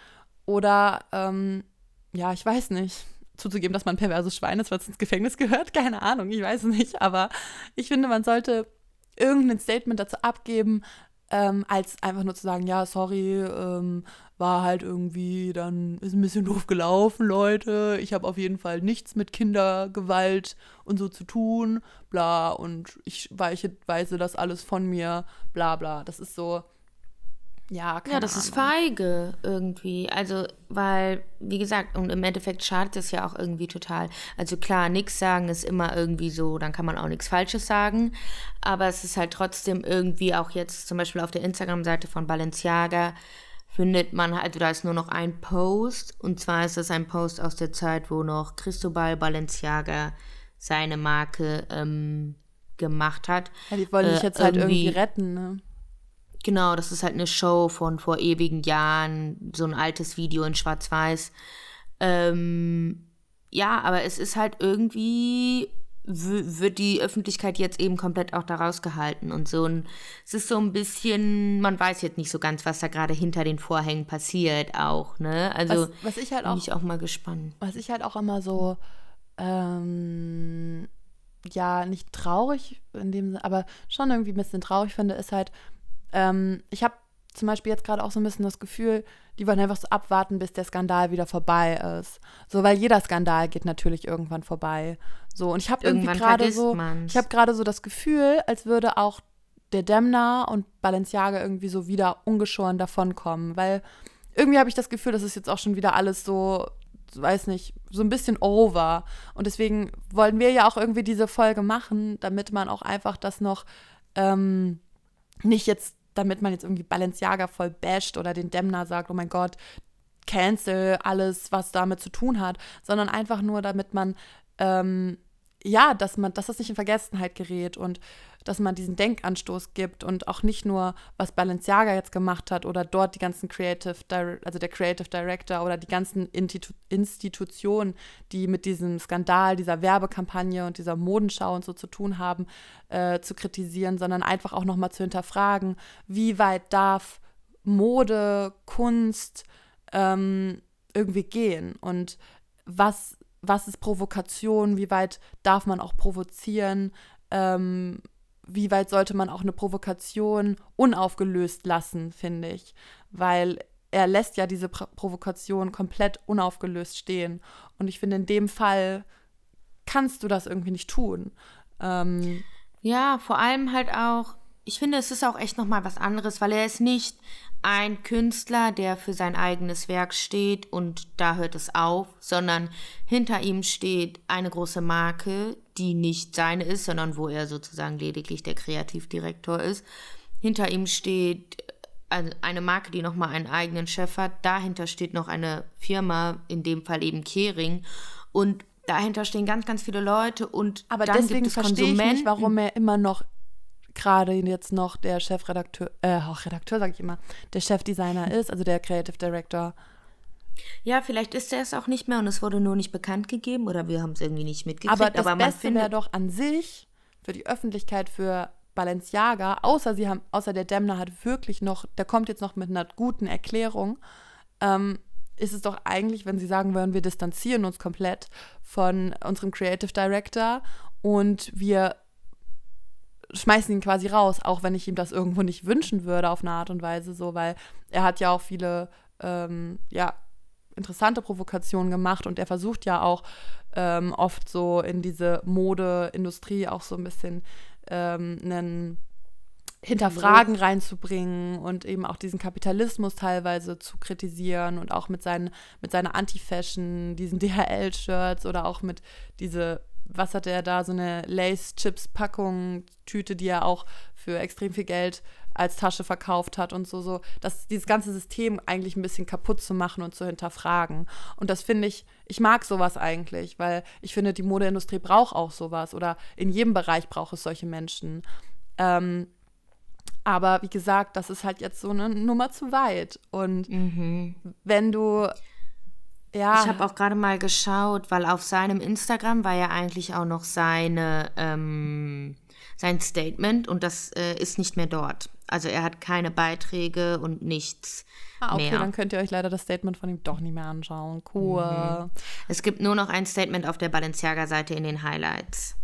Oder, ähm, ja, ich weiß nicht, zuzugeben, dass man perverses Schwein ist, was ins Gefängnis gehört. Keine Ahnung, ich weiß nicht. Aber ich finde, man sollte irgendein Statement dazu abgeben, ähm, als einfach nur zu sagen, ja, sorry, ähm, war halt irgendwie, dann ist ein bisschen doof gelaufen, Leute. Ich habe auf jeden Fall nichts mit Kindergewalt und so zu tun, bla, und ich weiche, weise das alles von mir, bla bla. Das ist so, ja, keine Ja, das Ahnung. ist feige irgendwie. Also, weil, wie gesagt, und im Endeffekt schadet es ja auch irgendwie total. Also klar, nichts sagen ist immer irgendwie so, dann kann man auch nichts Falsches sagen. Aber es ist halt trotzdem irgendwie auch jetzt zum Beispiel auf der Instagram-Seite von Balenciaga findet man, also da ist nur noch ein Post. Und zwar ist das ein Post aus der Zeit, wo noch Cristobal Balenciaga seine Marke ähm, gemacht hat. Ja, die wollen dich Äh, jetzt halt irgendwie irgendwie- retten, ne? Genau, das ist halt eine Show von vor ewigen Jahren, so ein altes Video in Schwarz-Weiß. Ähm, ja, aber es ist halt irgendwie, wird die Öffentlichkeit jetzt eben komplett auch da rausgehalten und so. Und es ist so ein bisschen, man weiß jetzt nicht so ganz, was da gerade hinter den Vorhängen passiert auch, ne? Also Was, was ich halt bin auch ich auch mal gespannt. was ich halt auch immer so, ähm, ja, nicht traurig in dem Sinne, aber schon irgendwie ein bisschen traurig finde, ist halt, ähm, ich habe zum Beispiel jetzt gerade auch so ein bisschen das Gefühl, die wollen einfach so abwarten, bis der Skandal wieder vorbei ist. So, weil jeder Skandal geht natürlich irgendwann vorbei. So, und ich habe irgendwie gerade so, man's. ich habe gerade so das Gefühl, als würde auch der Demna und Balenciaga irgendwie so wieder ungeschoren davonkommen, weil irgendwie habe ich das Gefühl, das ist jetzt auch schon wieder alles so, weiß nicht, so ein bisschen over. Und deswegen wollen wir ja auch irgendwie diese Folge machen, damit man auch einfach das noch ähm, nicht jetzt, damit man jetzt irgendwie Balenciaga voll basht oder den Demna sagt, oh mein Gott, cancel alles, was damit zu tun hat, sondern einfach nur, damit man ähm, ja, dass man, dass das nicht in Vergessenheit gerät und dass man diesen Denkanstoß gibt und auch nicht nur, was Balenciaga jetzt gemacht hat oder dort die ganzen Creative, also der Creative Director oder die ganzen Institu Institutionen, die mit diesem Skandal, dieser Werbekampagne und dieser Modenschau und so zu tun haben, äh, zu kritisieren, sondern einfach auch nochmal zu hinterfragen, wie weit darf Mode, Kunst ähm, irgendwie gehen und was, was ist Provokation, wie weit darf man auch provozieren, ähm, wie weit sollte man auch eine Provokation unaufgelöst lassen, finde ich, weil er lässt ja diese Pro Provokation komplett unaufgelöst stehen und ich finde in dem Fall kannst du das irgendwie nicht tun. Ähm, Ja, vor allem halt auch, ich finde, es ist auch echt nochmal was anderes, weil er ist nicht ein Künstler, der für sein eigenes Werk steht und da hört es auf, sondern hinter ihm steht eine große Marke, die nicht seine ist, sondern wo er sozusagen lediglich der Kreativdirektor ist. Hinter ihm steht ein- eine Marke, die nochmal einen eigenen Chef hat. Dahinter steht noch eine Firma, in dem Fall eben Kering. Und dahinter stehen ganz, ganz viele Leute und Aber dann deswegen gibt es verstehe ich Konsumenten. nicht, warum er immer noch gerade jetzt noch der Chefredakteur, äh, auch Redakteur sage ich immer, der Chefdesigner ist, also der Creative Director. Ja, vielleicht ist er es auch nicht mehr und es wurde nur nicht bekannt gegeben oder wir haben es irgendwie nicht mitgekriegt. Aber das man Beste wäre doch an sich für die Öffentlichkeit, für Balenciaga, außer sie haben, außer der Demner hat wirklich noch, der kommt jetzt noch mit einer guten Erklärung, ähm, ist es doch eigentlich, wenn sie sagen würden, wir distanzieren uns komplett von unserem Creative Director und wir schmeißen ihn quasi raus, auch wenn ich ihm das irgendwo nicht wünschen würde auf eine Art und Weise, so, weil er hat ja auch viele, ähm, ja, interessante Provokationen gemacht und er versucht ja auch ähm, oft so in diese Modeindustrie auch so ein bisschen ähm, einen Hinterfragen reinzubringen und eben auch diesen Kapitalismus teilweise zu kritisieren und auch mit seinen mit seiner Anti-Fashion, diesen DHL-Shirts oder auch mit diese, was hat er da, so eine Lace-Chips-Packung, Tüte, die er auch für extrem viel Geld als Tasche verkauft hat und so, so, dass dieses ganze System eigentlich ein bisschen kaputt zu machen und zu hinterfragen. Und das finde ich, ich mag sowas eigentlich, weil ich finde, die Modeindustrie braucht auch sowas oder in jedem Bereich braucht es solche Menschen. Ähm, aber wie gesagt, das ist halt jetzt so eine Nummer zu weit. Und wenn du, ja, Mhm. ich habe auch gerade mal geschaut, weil auf seinem Instagram war ja eigentlich auch noch seine, ähm, sein Statement und das äh, ist nicht mehr dort. Also er hat keine Beiträge und nichts ah, okay, mehr. dann könnt ihr euch leider das Statement von ihm doch nicht mehr anschauen. Cool. Es gibt nur noch ein Statement auf der Balenciaga-Seite in den Highlights.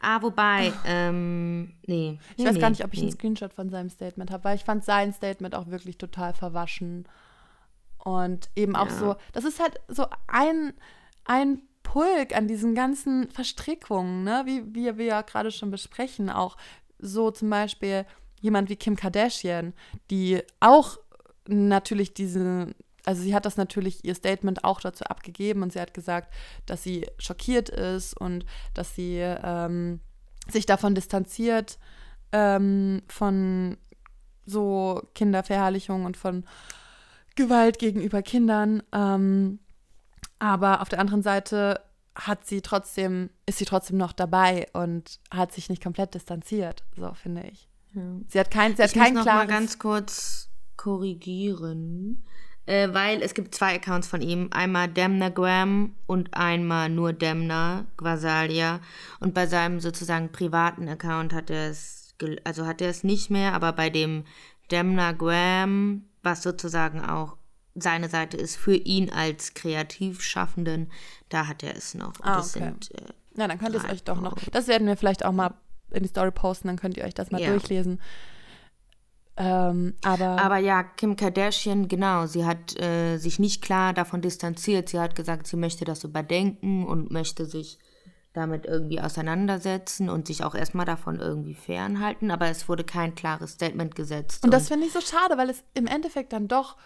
Ah, wobei, ähm, nee. Ich nee, weiß gar nicht, ob ich nee. einen Screenshot von seinem Statement habe, weil ich fand sein Statement auch wirklich total verwaschen. Und eben auch Ja. so, das ist halt so ein, ein Pulk an diesen ganzen Verstrickungen, ne? wie, wie wir ja gerade schon besprechen. Auch so zum Beispiel jemand wie Kim Kardashian, die auch natürlich diese, also sie hat das natürlich ihr Statement auch dazu abgegeben und sie hat gesagt, dass sie schockiert ist und dass sie ähm, sich davon distanziert, ähm, von so Kinderverherrlichung und von Gewalt gegenüber Kindern. Ähm, aber auf der anderen Seite hat sie trotzdem, ist sie trotzdem noch dabei und hat sich nicht komplett distanziert, so finde ich. Sie hat kein, sie hat ich muss kein noch mal ganz kurz korrigieren, äh, weil es gibt zwei Accounts von ihm, einmal Demnagram und einmal nur Demna Gvasalia und bei seinem sozusagen privaten Account hat er es, also hat er es nicht mehr, aber bei dem Demnagram, was sozusagen auch seine Seite ist für ihn als Kreativschaffenden, da hat er es noch. Ah, das okay. sind äh, Ja, dann könnt ihr es euch doch noch. Das werden wir vielleicht auch mal in die Story posten, dann könnt ihr euch das mal Ja. durchlesen. Ähm, aber, Aber ja, Kim Kardashian, genau, sie hat äh, sich nicht klar davon distanziert. Sie hat gesagt, sie möchte das überdenken und möchte sich damit irgendwie auseinandersetzen und sich auch erstmal davon irgendwie fernhalten. Aber es wurde kein klares Statement gesetzt. Und das finde ich so schade, weil es im Endeffekt dann doch,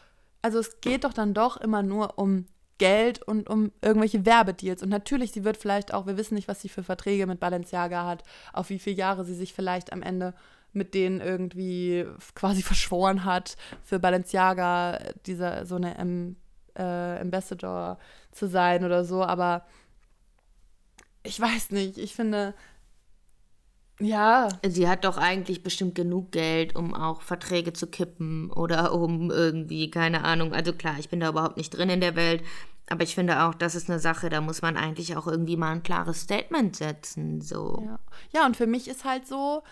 also es geht doch dann doch immer nur um Geld und um irgendwelche Werbedeals. Und natürlich, sie wird vielleicht auch, wir wissen nicht, was sie für Verträge mit Balenciaga hat, auf wie viele Jahre sie sich vielleicht am Ende mit denen irgendwie quasi verschworen hat, für Balenciaga dieser so eine ähm, äh, Ambassador zu sein oder so. Aber ich weiß nicht, ich finde, ja, Sie hat doch eigentlich bestimmt genug Geld, um auch Verträge zu kippen oder um irgendwie, keine Ahnung. Also klar, ich bin da überhaupt nicht drin in der Welt, aber ich finde auch, das ist eine Sache, da muss man eigentlich auch irgendwie mal ein klares Statement setzen. So. Ja. ja, und für mich ist halt so,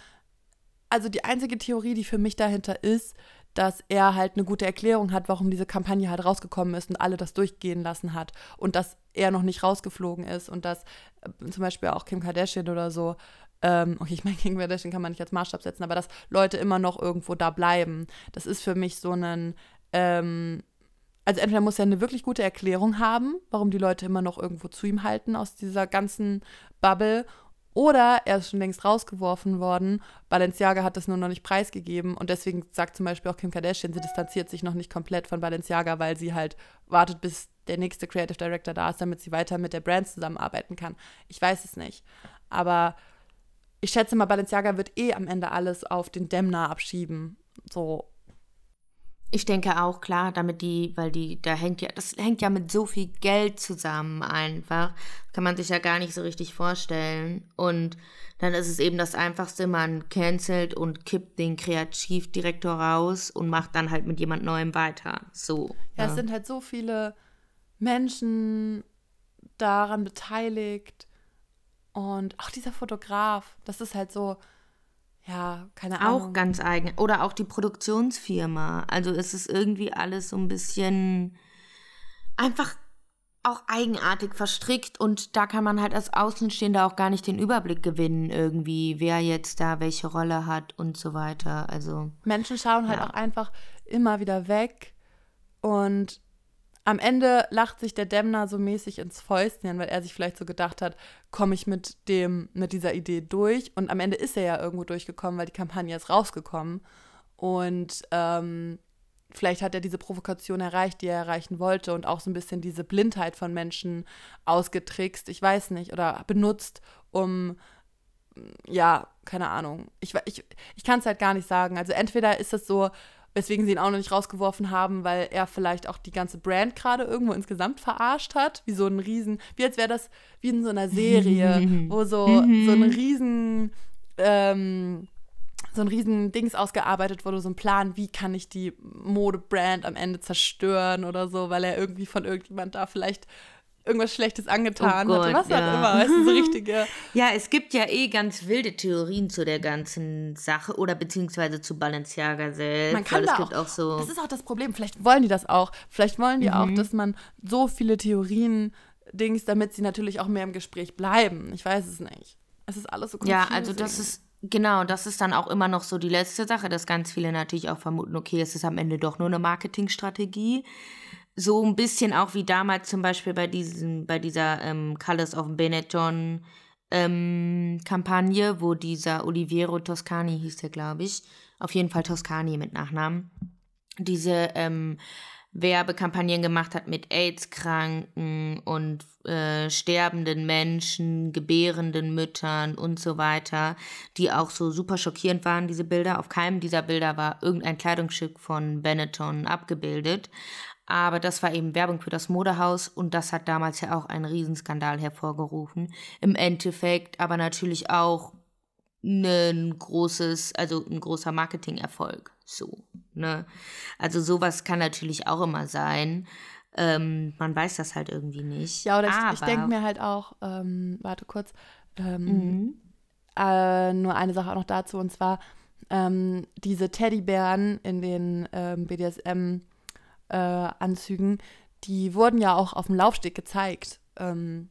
also die einzige Theorie, die für mich dahinter ist, dass er halt eine gute Erklärung hat, warum diese Kampagne halt rausgekommen ist und alle das durchgehen lassen hat und dass er noch nicht rausgeflogen ist und dass äh, zum Beispiel auch Kim Kardashian oder so, ähm, okay, ich meine, Kim Kardashian kann man nicht als Maßstab setzen, aber dass Leute immer noch irgendwo da bleiben, das ist für mich so ein, ähm, also entweder muss er eine wirklich gute Erklärung haben, warum die Leute immer noch irgendwo zu ihm halten aus dieser ganzen Bubble oder er ist schon längst rausgeworfen worden. Balenciaga hat das nur noch nicht preisgegeben und deswegen sagt zum Beispiel auch Kim Kardashian, sie distanziert sich noch nicht komplett von Balenciaga, weil sie halt wartet, bis der nächste Creative Director da ist, damit sie weiter mit der Brand zusammenarbeiten kann. Ich weiß es nicht. Aber ich schätze mal, Balenciaga wird eh am Ende alles auf den Demna abschieben. So. Ich denke auch, klar, damit die, weil die, da hängt ja, das hängt ja mit so viel Geld zusammen einfach. Kann man sich ja gar nicht so richtig vorstellen. Und dann ist es eben das Einfachste, man cancelt und kippt den Kreativdirektor raus und macht dann halt mit jemand Neuem weiter. So. Ja, es sind halt so viele Menschen daran beteiligt. Und auch dieser Fotograf, das ist halt so, ja, keine Ahnung. Auch ganz eigen. Oder auch die Produktionsfirma. Also es ist irgendwie alles so ein bisschen einfach auch eigenartig verstrickt und da kann man halt als Außenstehender auch gar nicht den Überblick gewinnen, irgendwie, wer jetzt da welche Rolle hat und so weiter. Also. Menschen schauen halt Ja. auch einfach immer wieder weg und am Ende lacht sich der Demner so mäßig ins Fäustchen, weil er sich vielleicht so gedacht hat, komme ich mit dem, mit dieser Idee durch. Und am Ende ist er ja irgendwo durchgekommen, weil die Kampagne ist rausgekommen. Und ähm, vielleicht hat er diese Provokation erreicht, die er erreichen wollte und auch so ein bisschen diese Blindheit von Menschen ausgetrickst, ich weiß nicht, oder benutzt, um ja, keine Ahnung. Ich, ich, ich kann es halt gar nicht sagen. Also entweder ist es so, weswegen sie ihn auch noch nicht rausgeworfen haben, weil er vielleicht auch die ganze Brand gerade irgendwo insgesamt verarscht hat, wie so ein Riesen, wie als wäre das wie in so einer Serie, wo so, so ein Riesen, ähm, so ein riesen Dings ausgearbeitet wurde, so ein Plan, wie kann ich die Modebrand am Ende zerstören oder so, weil er irgendwie von irgendjemand da vielleicht irgendwas Schlechtes angetan Oh Gott, hatte, was ja. auch immer, weißt du, so richtige Ja, es gibt ja eh ganz wilde Theorien zu der ganzen Sache oder beziehungsweise zu Balenciaga selbst. Man kann da es auch, auch so. das ist auch das Problem. Vielleicht wollen die das auch. Vielleicht wollen die auch, dass man so viele Theorien Dings, damit sie natürlich auch mehr im Gespräch bleiben. Ich weiß es nicht. Es ist alles so Ja, also das ist, genau, das ist dann auch immer noch so die letzte Sache, dass ganz viele natürlich auch vermuten, okay, es ist am Ende doch nur eine Marketingstrategie. So ein bisschen auch wie damals zum Beispiel bei diesem, bei dieser ähm, Colors of Benetton ähm, Kampagne, wo dieser Oliviero Toscani hieß der, glaube ich, auf jeden Fall Toscani mit Nachnamen, diese ähm, Werbekampagnen gemacht hat mit AIDS-Kranken und äh, sterbenden Menschen, gebärenden Müttern und so weiter, die auch so super schockierend waren, diese Bilder. Auf keinem dieser Bilder war irgendein Kleidungsstück von Benetton abgebildet. Aber das war eben Werbung für das Modehaus und das hat damals ja auch einen Riesenskandal hervorgerufen. Im Endeffekt aber natürlich auch ein großes, also ein großer Marketingerfolg. So, ne? Also sowas kann natürlich auch immer sein. Ähm, man weiß das halt irgendwie nicht. Ja, oder ich, ich denke mir halt auch, ähm, warte kurz, ähm, mhm. äh, nur eine Sache auch noch dazu, und zwar ähm, diese Teddybären in den ähm, Äh, die wurden ja auch auf dem Laufsteg gezeigt. Ähm,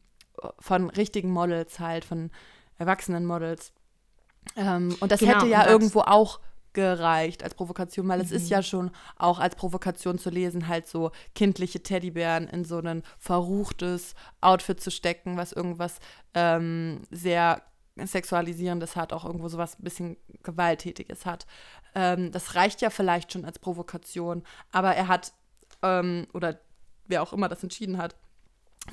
von richtigen Models halt, von erwachsenen Models. Ähm, und das genau, hätte ja irgendwo auch gereicht als Provokation, weil mhm. es ist ja mhm. schon auch als Provokation zu lesen, halt so kindliche Teddybären in so ein verruchtes Outfit zu stecken, was irgendwas ähm, sehr Sexualisierendes hat, auch irgendwo sowas ein bisschen Gewalttätiges hat. Ähm, das reicht ja vielleicht schon als Provokation, aber er hat, ähm, oder wer auch immer das entschieden hat,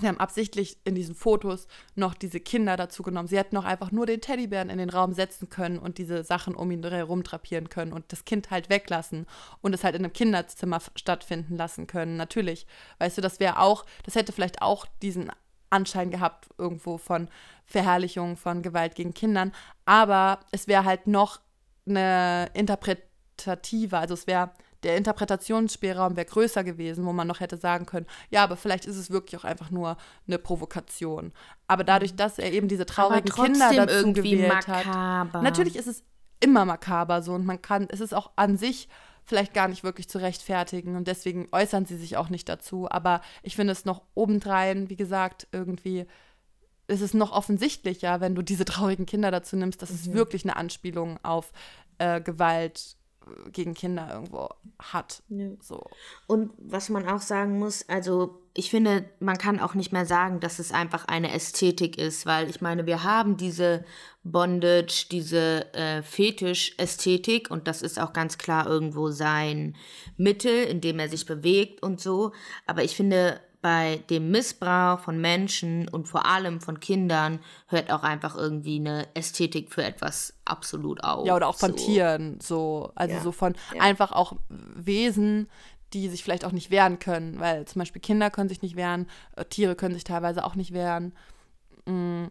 Sie haben absichtlich in diesen Fotos noch diese Kinder dazu genommen. Sie hätten noch einfach nur den Teddybären in den Raum setzen können und diese Sachen um ihn herum drapieren können und das Kind halt weglassen und es halt in einem Kinderzimmer stattfinden lassen können. Natürlich, weißt du, das wäre auch, das hätte vielleicht auch diesen Anschein gehabt irgendwo von Verherrlichung von Gewalt gegen Kindern, aber es wäre halt noch eine interpretative, also es wäre der Interpretationsspielraum wäre größer gewesen, wo man noch hätte sagen können, ja, aber vielleicht ist es wirklich auch einfach nur eine Provokation. Aber dadurch, dass er eben diese traurigen Kinder dazu gewählt makaber. hat. Natürlich ist es immer makaber so und man kann, es ist auch an sich vielleicht gar nicht wirklich zu rechtfertigen und deswegen äußern sie sich auch nicht dazu. Aber ich finde es noch obendrein, wie gesagt, irgendwie ist es noch offensichtlicher, wenn du diese traurigen Kinder dazu nimmst, dass mhm. es wirklich eine Anspielung auf äh, Gewalt gegen Kinder irgendwo hat. Ja. So. Und was man auch sagen muss, also ich finde, man kann auch nicht mehr sagen, dass es einfach eine Ästhetik ist, weil ich meine, wir haben diese Bondage, diese äh, Fetisch-Ästhetik und das ist auch ganz klar irgendwo sein Mittel, in dem er sich bewegt und so. Aber ich finde, bei dem Missbrauch von Menschen und vor allem von Kindern hört auch einfach irgendwie eine Ästhetik für etwas absolut auf. Ja, oder auch von so. Tieren, so. Also ja. so von ja. einfach auch Wesen, die sich vielleicht auch nicht wehren können, weil zum Beispiel Kinder können sich nicht wehren, äh, Tiere können sich teilweise auch nicht wehren. Mm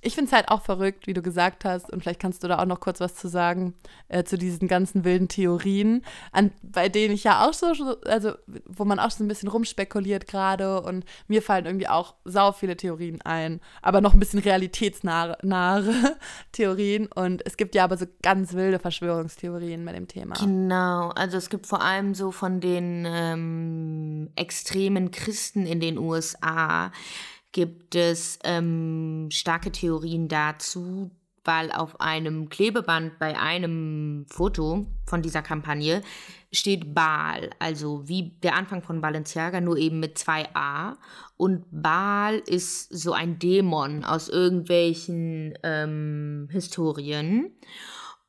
ich finde es halt auch verrückt, wie du gesagt hast, und vielleicht kannst du da auch noch kurz was zu sagen, äh, zu diesen ganzen wilden Theorien, an, bei denen ich ja auch so, also wo man auch so ein bisschen rumspekuliert gerade und mir fallen irgendwie auch sau viele Theorien ein, aber noch ein bisschen realitätsnahe Theorien und es gibt ja aber so ganz wilde Verschwörungstheorien bei dem Thema. Genau, also es gibt vor allem so von den ähm, extremen Christen in den USA, gibt es ähm, starke Theorien dazu, weil auf einem Klebeband bei einem Foto von dieser Kampagne steht Baal, also wie der Anfang von Balenciaga, nur eben mit zwei A. Und Baal ist so ein Dämon aus irgendwelchen ähm, Historien.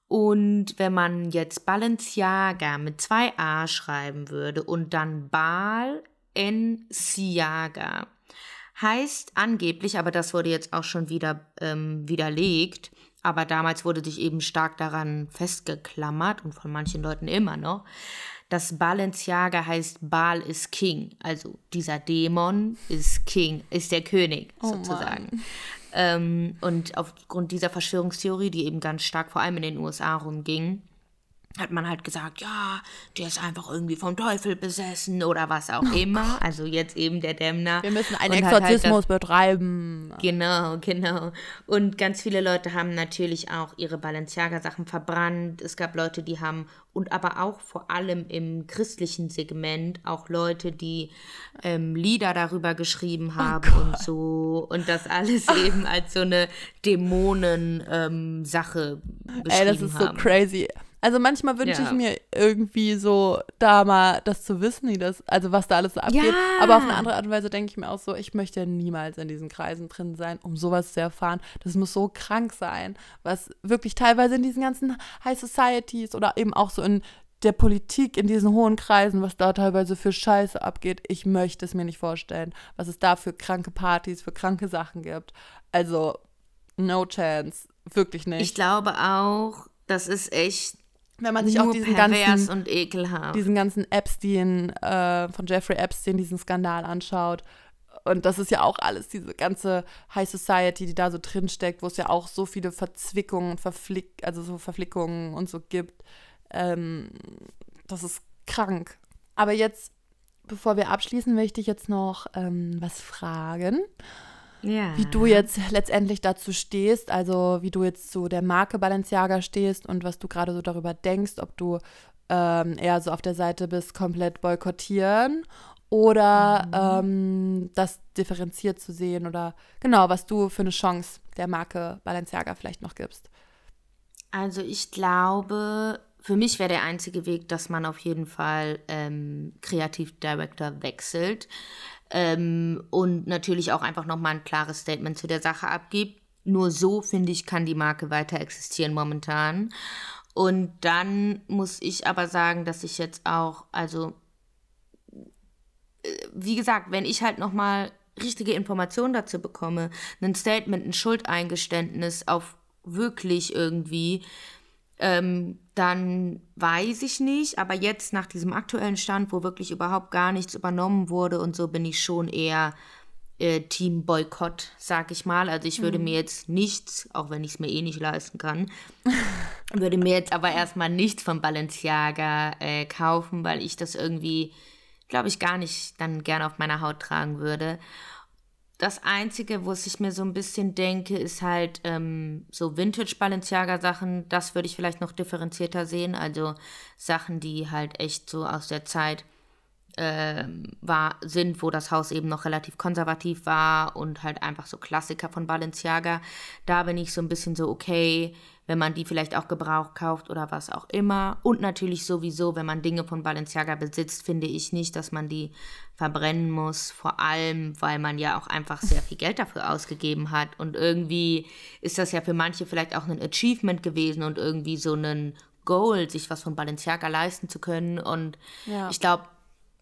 Und wenn man jetzt Balenciaga mit zwei A schreiben würde und dann Baal en Siaga, heißt angeblich, aber das wurde jetzt auch schon wieder ähm, widerlegt, aber damals wurde sich eben stark daran festgeklammert und von manchen Leuten immer noch, dass Balenciaga heißt Baal ist King, also dieser Dämon ist King, ist der König oh sozusagen. Ähm, und aufgrund dieser Verschwörungstheorie, die eben ganz stark vor allem in den USA rumging, hat man halt gesagt, ja, der ist einfach irgendwie vom Teufel besessen oder was auch immer. Also jetzt eben der Dämner. Wir müssen einen Und halt Exorzismus das- betreiben. Genau, genau. Und ganz viele Leute haben natürlich auch ihre Balenciaga-Sachen verbrannt. Es gab Leute, die haben, und aber auch vor allem im christlichen Segment, auch Leute, die ähm, Lieder darüber geschrieben haben und so. Und das alles eben als so eine Dämonen-Sache beschrieben Ey, das ist so haben. crazy. Also manchmal wünsche Ja. ich mir irgendwie so, da mal das zu wissen, wie das, also was da alles so abgeht. Ja. Aber auf eine andere Art und Weise denke ich mir auch so, ich möchte niemals in diesen Kreisen drin sein, um sowas zu erfahren. Das muss so krank sein, was wirklich teilweise in diesen ganzen High Societies oder eben auch so in der Politik, in diesen hohen Kreisen, was da teilweise für Scheiße abgeht. Ich möchte es mir nicht vorstellen, was es da für kranke Partys, für kranke Sachen gibt. Also, no chance. Wirklich nicht. Ich glaube auch, das ist echt Wenn man sich nur auch diesen ganzen, und diesen ganzen Epstein, äh, von Jeffrey Epstein, diesen Skandal anschaut. Und das ist ja auch alles, diese ganze High Society, die da so drin steckt, wo es ja auch so viele Verzwickungen, Verflick, also so Verflickungen und so gibt. Ähm, das ist krank. Aber jetzt, bevor wir abschließen, will ich jetzt noch ähm, was fragen ja. wie du jetzt letztendlich dazu stehst, also wie du jetzt zu der Marke Balenciaga stehst und was du gerade so darüber denkst, ob du ähm, eher so auf der Seite bist, komplett boykottieren oder ähm, das differenziert zu sehen oder genau, was du für eine Chance der Marke Balenciaga vielleicht noch gibst. Also ich glaube, für mich wäre der einzige Weg, dass man auf jeden Fall ähm, Kreativdirektor wechselt ähm, und natürlich auch einfach nochmal ein klares Statement zu der Sache abgibt. Nur so, finde ich, kann die Marke weiter existieren momentan. Und dann muss ich aber sagen, dass ich jetzt auch, also äh, wie gesagt, wenn ich halt nochmal richtige Informationen dazu bekomme, ein Statement, ein Schuldeingeständnis auf wirklich irgendwie, ähm, dann weiß ich nicht. Aber jetzt nach diesem aktuellen Stand, wo wirklich überhaupt gar nichts übernommen wurde und so, bin ich schon eher äh, Team Boykott, sag ich mal. Also ich würde mir jetzt nichts, auch wenn ich es mir eh nicht leisten kann, würde mir jetzt aber erstmal nichts von Balenciaga äh, kaufen, weil ich das irgendwie, glaube ich, gar nicht dann gerne auf meiner Haut tragen würde. Das Einzige, wo ich mir so ein bisschen denke, ist halt ähm, so Vintage-Balenciaga-Sachen. Das würde ich vielleicht noch differenzierter sehen. Also Sachen, die halt echt so aus der Zeit ähm, war, sind, wo das Haus eben noch relativ konservativ war und halt einfach so Klassiker von Balenciaga. Da bin ich so ein bisschen so, okay, wenn man die vielleicht auch gebraucht kauft oder was auch immer. Und natürlich sowieso, wenn man Dinge von Balenciaga besitzt, finde ich nicht, dass man die verbrennen muss. Vor allem, weil man ja auch einfach sehr viel Geld dafür ausgegeben hat. Und irgendwie ist das ja für manche vielleicht auch ein Achievement gewesen und irgendwie so ein Goal, sich was von Balenciaga leisten zu können. Und Ja. ich glaube,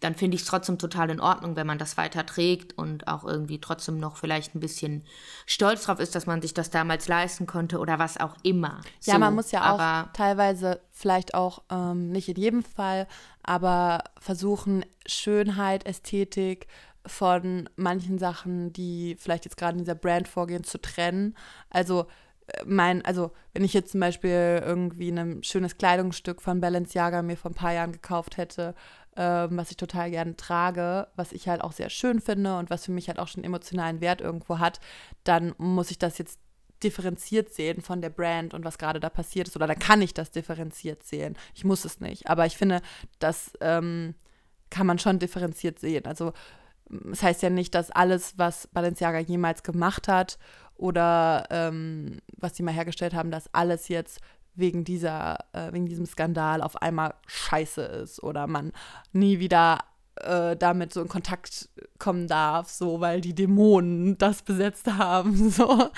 dann finde ich es trotzdem total in Ordnung, wenn man das weiter trägt und auch irgendwie trotzdem noch vielleicht ein bisschen stolz drauf ist, dass man sich das damals leisten konnte oder was auch immer. Ja, So, man muss ja auch teilweise vielleicht auch ähm, nicht in jedem Fall, aber versuchen Schönheit, Ästhetik von manchen Sachen, die vielleicht jetzt gerade in dieser Brand vorgehen, zu trennen. Also äh, mein, also wenn ich jetzt zum Beispiel irgendwie ein schönes Kleidungsstück von Balenciaga mir vor ein paar Jahren gekauft hätte, ähm, was ich total gerne trage, was ich halt auch sehr schön finde und was für mich halt auch schon emotionalen Wert irgendwo hat, dann muss ich das jetzt differenziert sehen von der Brand und was gerade da passiert ist. Oder dann kann ich das differenziert sehen. Ich muss es nicht. Aber ich finde, das ähm, kann man schon differenziert sehen. Also das heißt ja nicht, dass alles, was Balenciaga jemals gemacht hat oder ähm, was sie mal hergestellt haben, dass alles jetzt wegen dieser, äh, wegen diesem Skandal auf einmal scheiße ist oder man nie wieder äh, damit so in Kontakt kommen darf, so weil die Dämonen das besetzt haben, so,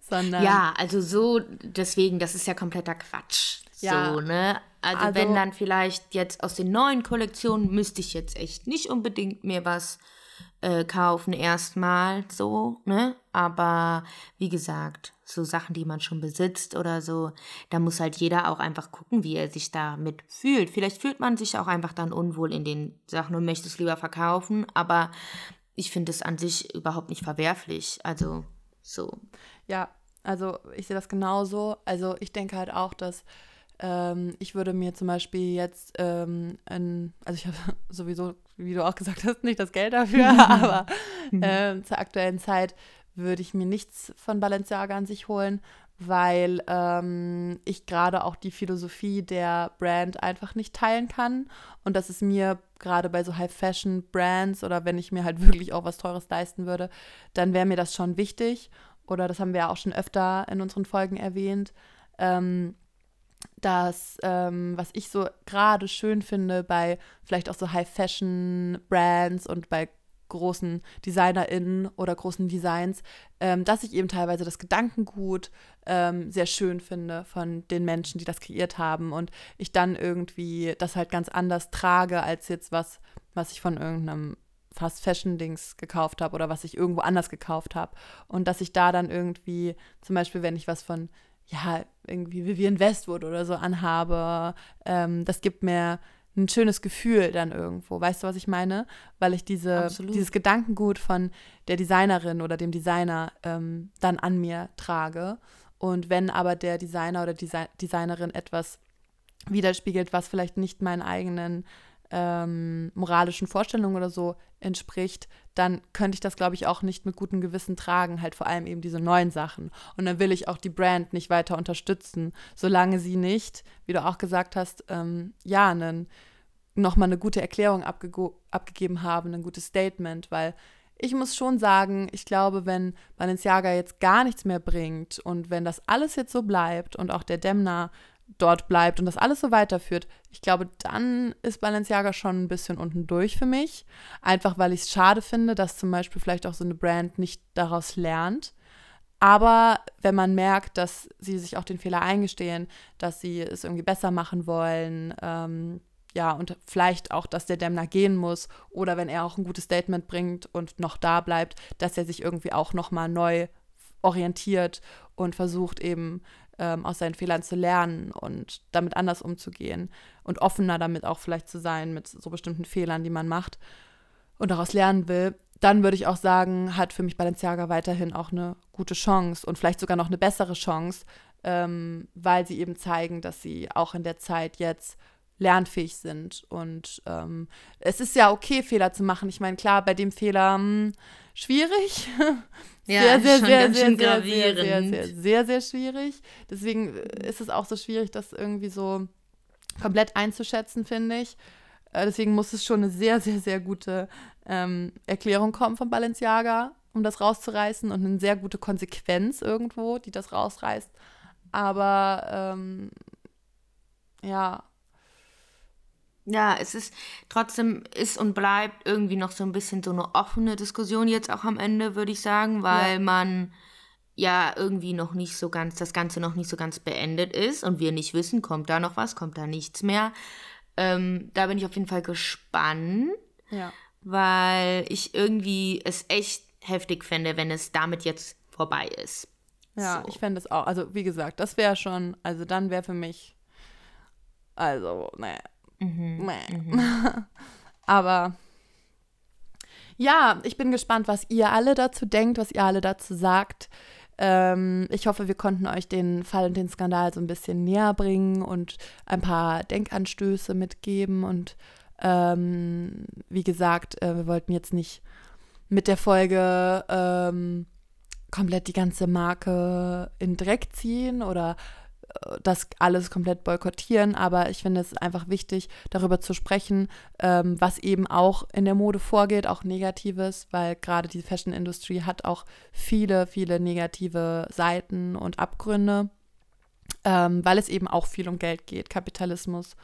sondern ja, also so, deswegen, das ist ja kompletter Quatsch. Ja. So, ne? Also, Also- wenn dann vielleicht jetzt aus den neuen Kollektionen müsste ich jetzt echt nicht unbedingt mir was äh, kaufen erstmal so, ne? Aber wie gesagt, so Sachen, die man schon besitzt oder so, da muss halt jeder auch einfach gucken, wie er sich damit fühlt. Vielleicht fühlt man sich auch einfach dann unwohl in den Sachen und möchte es lieber verkaufen, aber ich finde es an sich überhaupt nicht verwerflich. Also so. Ja, also ich sehe das genauso. Also ich denke halt auch, dass Ähm, ich würde mir zum Beispiel jetzt, ähm, ein, also ich habe sowieso, wie du auch gesagt hast, nicht das Geld dafür, aber äh, zur aktuellen Zeit würde ich mir nichts von Balenciaga an sich holen, weil ähm, ich gerade auch die Philosophie der Brand einfach nicht teilen kann. Und das ist mir gerade bei so High-Fashion-Brands oder wenn ich mir halt wirklich auch was Teures leisten würde, dann wäre mir das schon wichtig. Oder das haben wir ja auch schon öfter in unseren Folgen erwähnt. Ähm, dass, ähm, was ich so gerade schön finde bei vielleicht auch so High-Fashion-Brands und bei großen DesignerInnen oder großen Designs, ähm, dass ich eben teilweise das Gedankengut ähm, sehr schön finde von den Menschen, die das kreiert haben und ich dann irgendwie das halt ganz anders trage als jetzt was, was ich von irgendeinem Fast Fashion Dings gekauft habe oder was ich irgendwo anders gekauft habe. Und dass ich da dann irgendwie zum Beispiel, wenn ich was von ja irgendwie Vivian Westwood oder so anhabe, ähm, das gibt mir ein schönes Gefühl dann irgendwo. Weißt du, was ich meine? Weil ich diese, dieses Gedankengut von der Designerin oder dem Designer ähm, dann an mir trage. Und wenn aber der Designer oder Desi Designerin etwas widerspiegelt, was vielleicht nicht meinen eigenen ähm, moralischen Vorstellungen oder so entspricht, dann könnte ich das, glaube ich, auch nicht mit gutem Gewissen tragen, halt vor allem eben diese neuen Sachen. Und dann will ich auch die Brand nicht weiter unterstützen, solange sie nicht, wie du auch gesagt hast, ähm, ja, einen, nochmal eine gute Erklärung abge abgegeben haben, ein gutes Statement, weil ich muss schon sagen, ich glaube, wenn Balenciaga jetzt gar nichts mehr bringt und wenn das alles jetzt so bleibt und auch der Demner dort bleibt und das alles so weiterführt, ich glaube, dann ist Balenciaga schon ein bisschen unten durch für mich. Einfach weil ich es schade finde, dass zum Beispiel vielleicht auch so eine Brand nicht daraus lernt. Aber wenn man merkt, dass sie sich auch den Fehler eingestehen, dass sie es irgendwie besser machen wollen, ähm, ja, und vielleicht auch, dass der Dämner gehen muss oder wenn er auch ein gutes Statement bringt und noch da bleibt, dass er sich irgendwie auch nochmal neu orientiert und versucht eben ähm, aus seinen Fehlern zu lernen und damit anders umzugehen und offener damit auch vielleicht zu sein mit so bestimmten Fehlern, die man macht und daraus lernen will, dann würde ich auch sagen, hat für mich Balenciaga weiterhin auch eine gute Chance und vielleicht sogar noch eine bessere Chance, ähm, weil sie eben zeigen, dass sie auch in der Zeit jetzt lernfähig sind. Und ähm, es ist ja okay, Fehler zu machen. Ich meine, klar, bei dem Fehler mh, hm, schwierig. Ja, sehr, sehr, sehr, sehr, sehr, sehr, sehr, sehr, sehr, schwierig. Deswegen äh, ist es auch so schwierig, das irgendwie so komplett einzuschätzen, finde ich. Äh, deswegen muss es schon eine sehr, sehr, sehr gute ähm, Erklärung kommen von Balenciaga, um das rauszureißen und eine sehr gute Konsequenz irgendwo, die das rausreißt. Aber ähm, ja, ja, es ist trotzdem ist und bleibt irgendwie noch so ein bisschen so eine offene Diskussion jetzt auch am Ende, würde ich sagen, weil ja. man ja irgendwie noch nicht so ganz, das Ganze noch nicht so ganz beendet ist und wir nicht wissen, kommt da noch was, kommt da nichts mehr. Ähm, da bin ich auf jeden Fall gespannt, ja. weil ich irgendwie es echt heftig fände, wenn es damit jetzt vorbei ist. Ja, so. ich fände es auch. Also wie gesagt, das wäre schon, also dann wäre für mich, also, naja, Mhm. Mhm. Aber ja, ich bin gespannt, was ihr alle dazu denkt, was ihr alle dazu sagt. Ähm, ich hoffe, wir konnten euch den Fall und den Skandal so ein bisschen näher bringen und ein paar Denkanstöße mitgeben. Und ähm, wie gesagt, äh, wir wollten jetzt nicht mit der Folge ähm, komplett die ganze Marke in Dreck ziehen oder das alles komplett boykottieren, aber ich finde es einfach wichtig, darüber zu sprechen, ähm, was eben auch in der Mode vorgeht, auch Negatives, weil gerade die Fashion-Industrie hat auch viele, viele negative Seiten und Abgründe, ähm, weil es eben auch viel um Geld geht, Kapitalismus.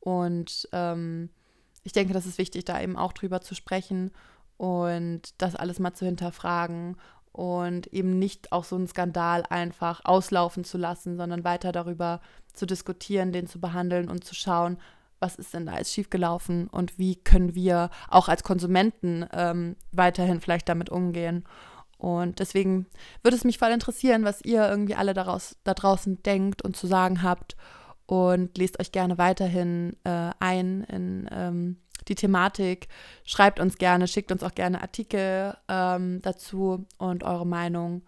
Und ähm, ich denke, das ist wichtig, da eben auch drüber zu sprechen und das alles mal zu hinterfragen und eben nicht auch so einen Skandal einfach auslaufen zu lassen, sondern weiter darüber zu diskutieren, den zu behandeln und zu schauen, was ist denn da jetzt schiefgelaufen und wie können wir auch als Konsumenten ähm, weiterhin vielleicht damit umgehen. Und deswegen würde es mich voll interessieren, was ihr irgendwie alle daraus, da draußen denkt und zu sagen habt. Und lest euch gerne weiterhin äh, ein in ähm, die Thematik. Schreibt uns gerne, schickt uns auch gerne Artikel ähm, dazu und eure Meinung.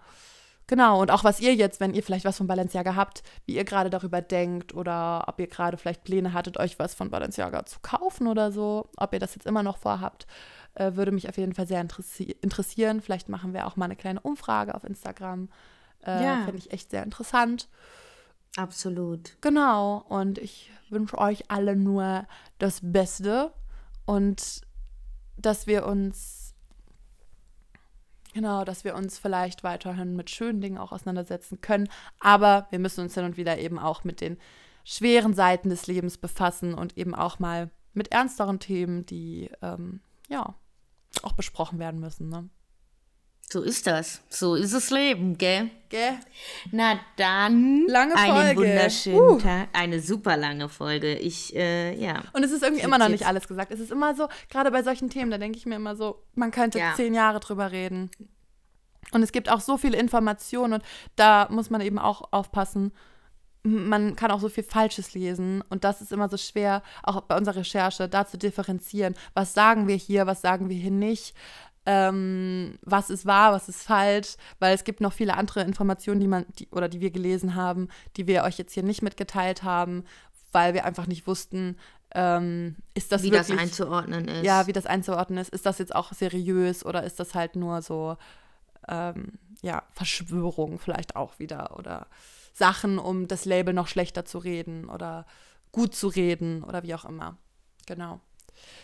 Genau, und auch was ihr jetzt, wenn ihr vielleicht was von Balenciaga habt, wie ihr gerade darüber denkt oder ob ihr gerade vielleicht Pläne hattet, euch was von Balenciaga zu kaufen oder so, ob ihr das jetzt immer noch vorhabt, äh, würde mich auf jeden Fall sehr interessi interessieren. Vielleicht machen wir auch mal eine kleine Umfrage auf Instagram. Äh, Ja. Finde ich echt sehr interessant. Absolut. Genau, und ich wünsche euch alle nur das Beste und dass wir uns, genau, dass wir uns vielleicht weiterhin mit schönen Dingen auch auseinandersetzen können, aber wir müssen uns hin und wieder eben auch mit den schweren Seiten des Lebens befassen und eben auch mal mit ernsteren Themen, die, ähm, ja, auch besprochen werden müssen, ne? So ist das. So ist das Leben, gell? Gell? Na dann. Lange einen Folge. wunderschönen Uh. Tag. Eine super lange Folge. Ich, äh, ja. Und es ist irgendwie immer noch nicht alles gesagt. Es ist immer so, gerade bei solchen Themen, da denke ich mir immer so, man könnte Ja. zehn Jahre drüber reden. Und es gibt auch so viele Informationen und da muss man eben auch aufpassen. Man kann auch so viel Falsches lesen und das ist immer so schwer, auch bei unserer Recherche, da zu differenzieren. Was sagen wir hier, was sagen wir hier nicht? Ähm, was ist wahr, was ist falsch? Weil es gibt noch viele andere Informationen, die man, die, oder die wir gelesen haben, die wir euch jetzt hier nicht mitgeteilt haben, weil wir einfach nicht wussten, ähm, ist das Wie wirklich, das einzuordnen ist. ja, wie das einzuordnen ist. Ist das jetzt auch seriös oder ist das halt nur so, ähm, ja, Verschwörung vielleicht auch wieder oder Sachen, um das Label noch schlechter zu reden oder gut zu reden oder wie auch immer. Genau.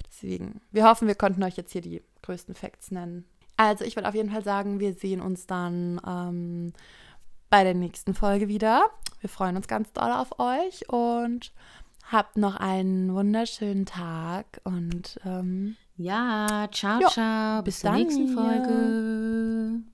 Deswegen, wir hoffen, wir konnten euch jetzt hier die größten Facts nennen. Also ich würde auf jeden Fall sagen, wir sehen uns dann ähm, bei der nächsten Folge wieder. Wir freuen uns ganz doll auf euch und habt noch einen wunderschönen Tag und ähm, Ja, ciao, Ja, ciao. Bis, bis zur dann, nächsten. Folge.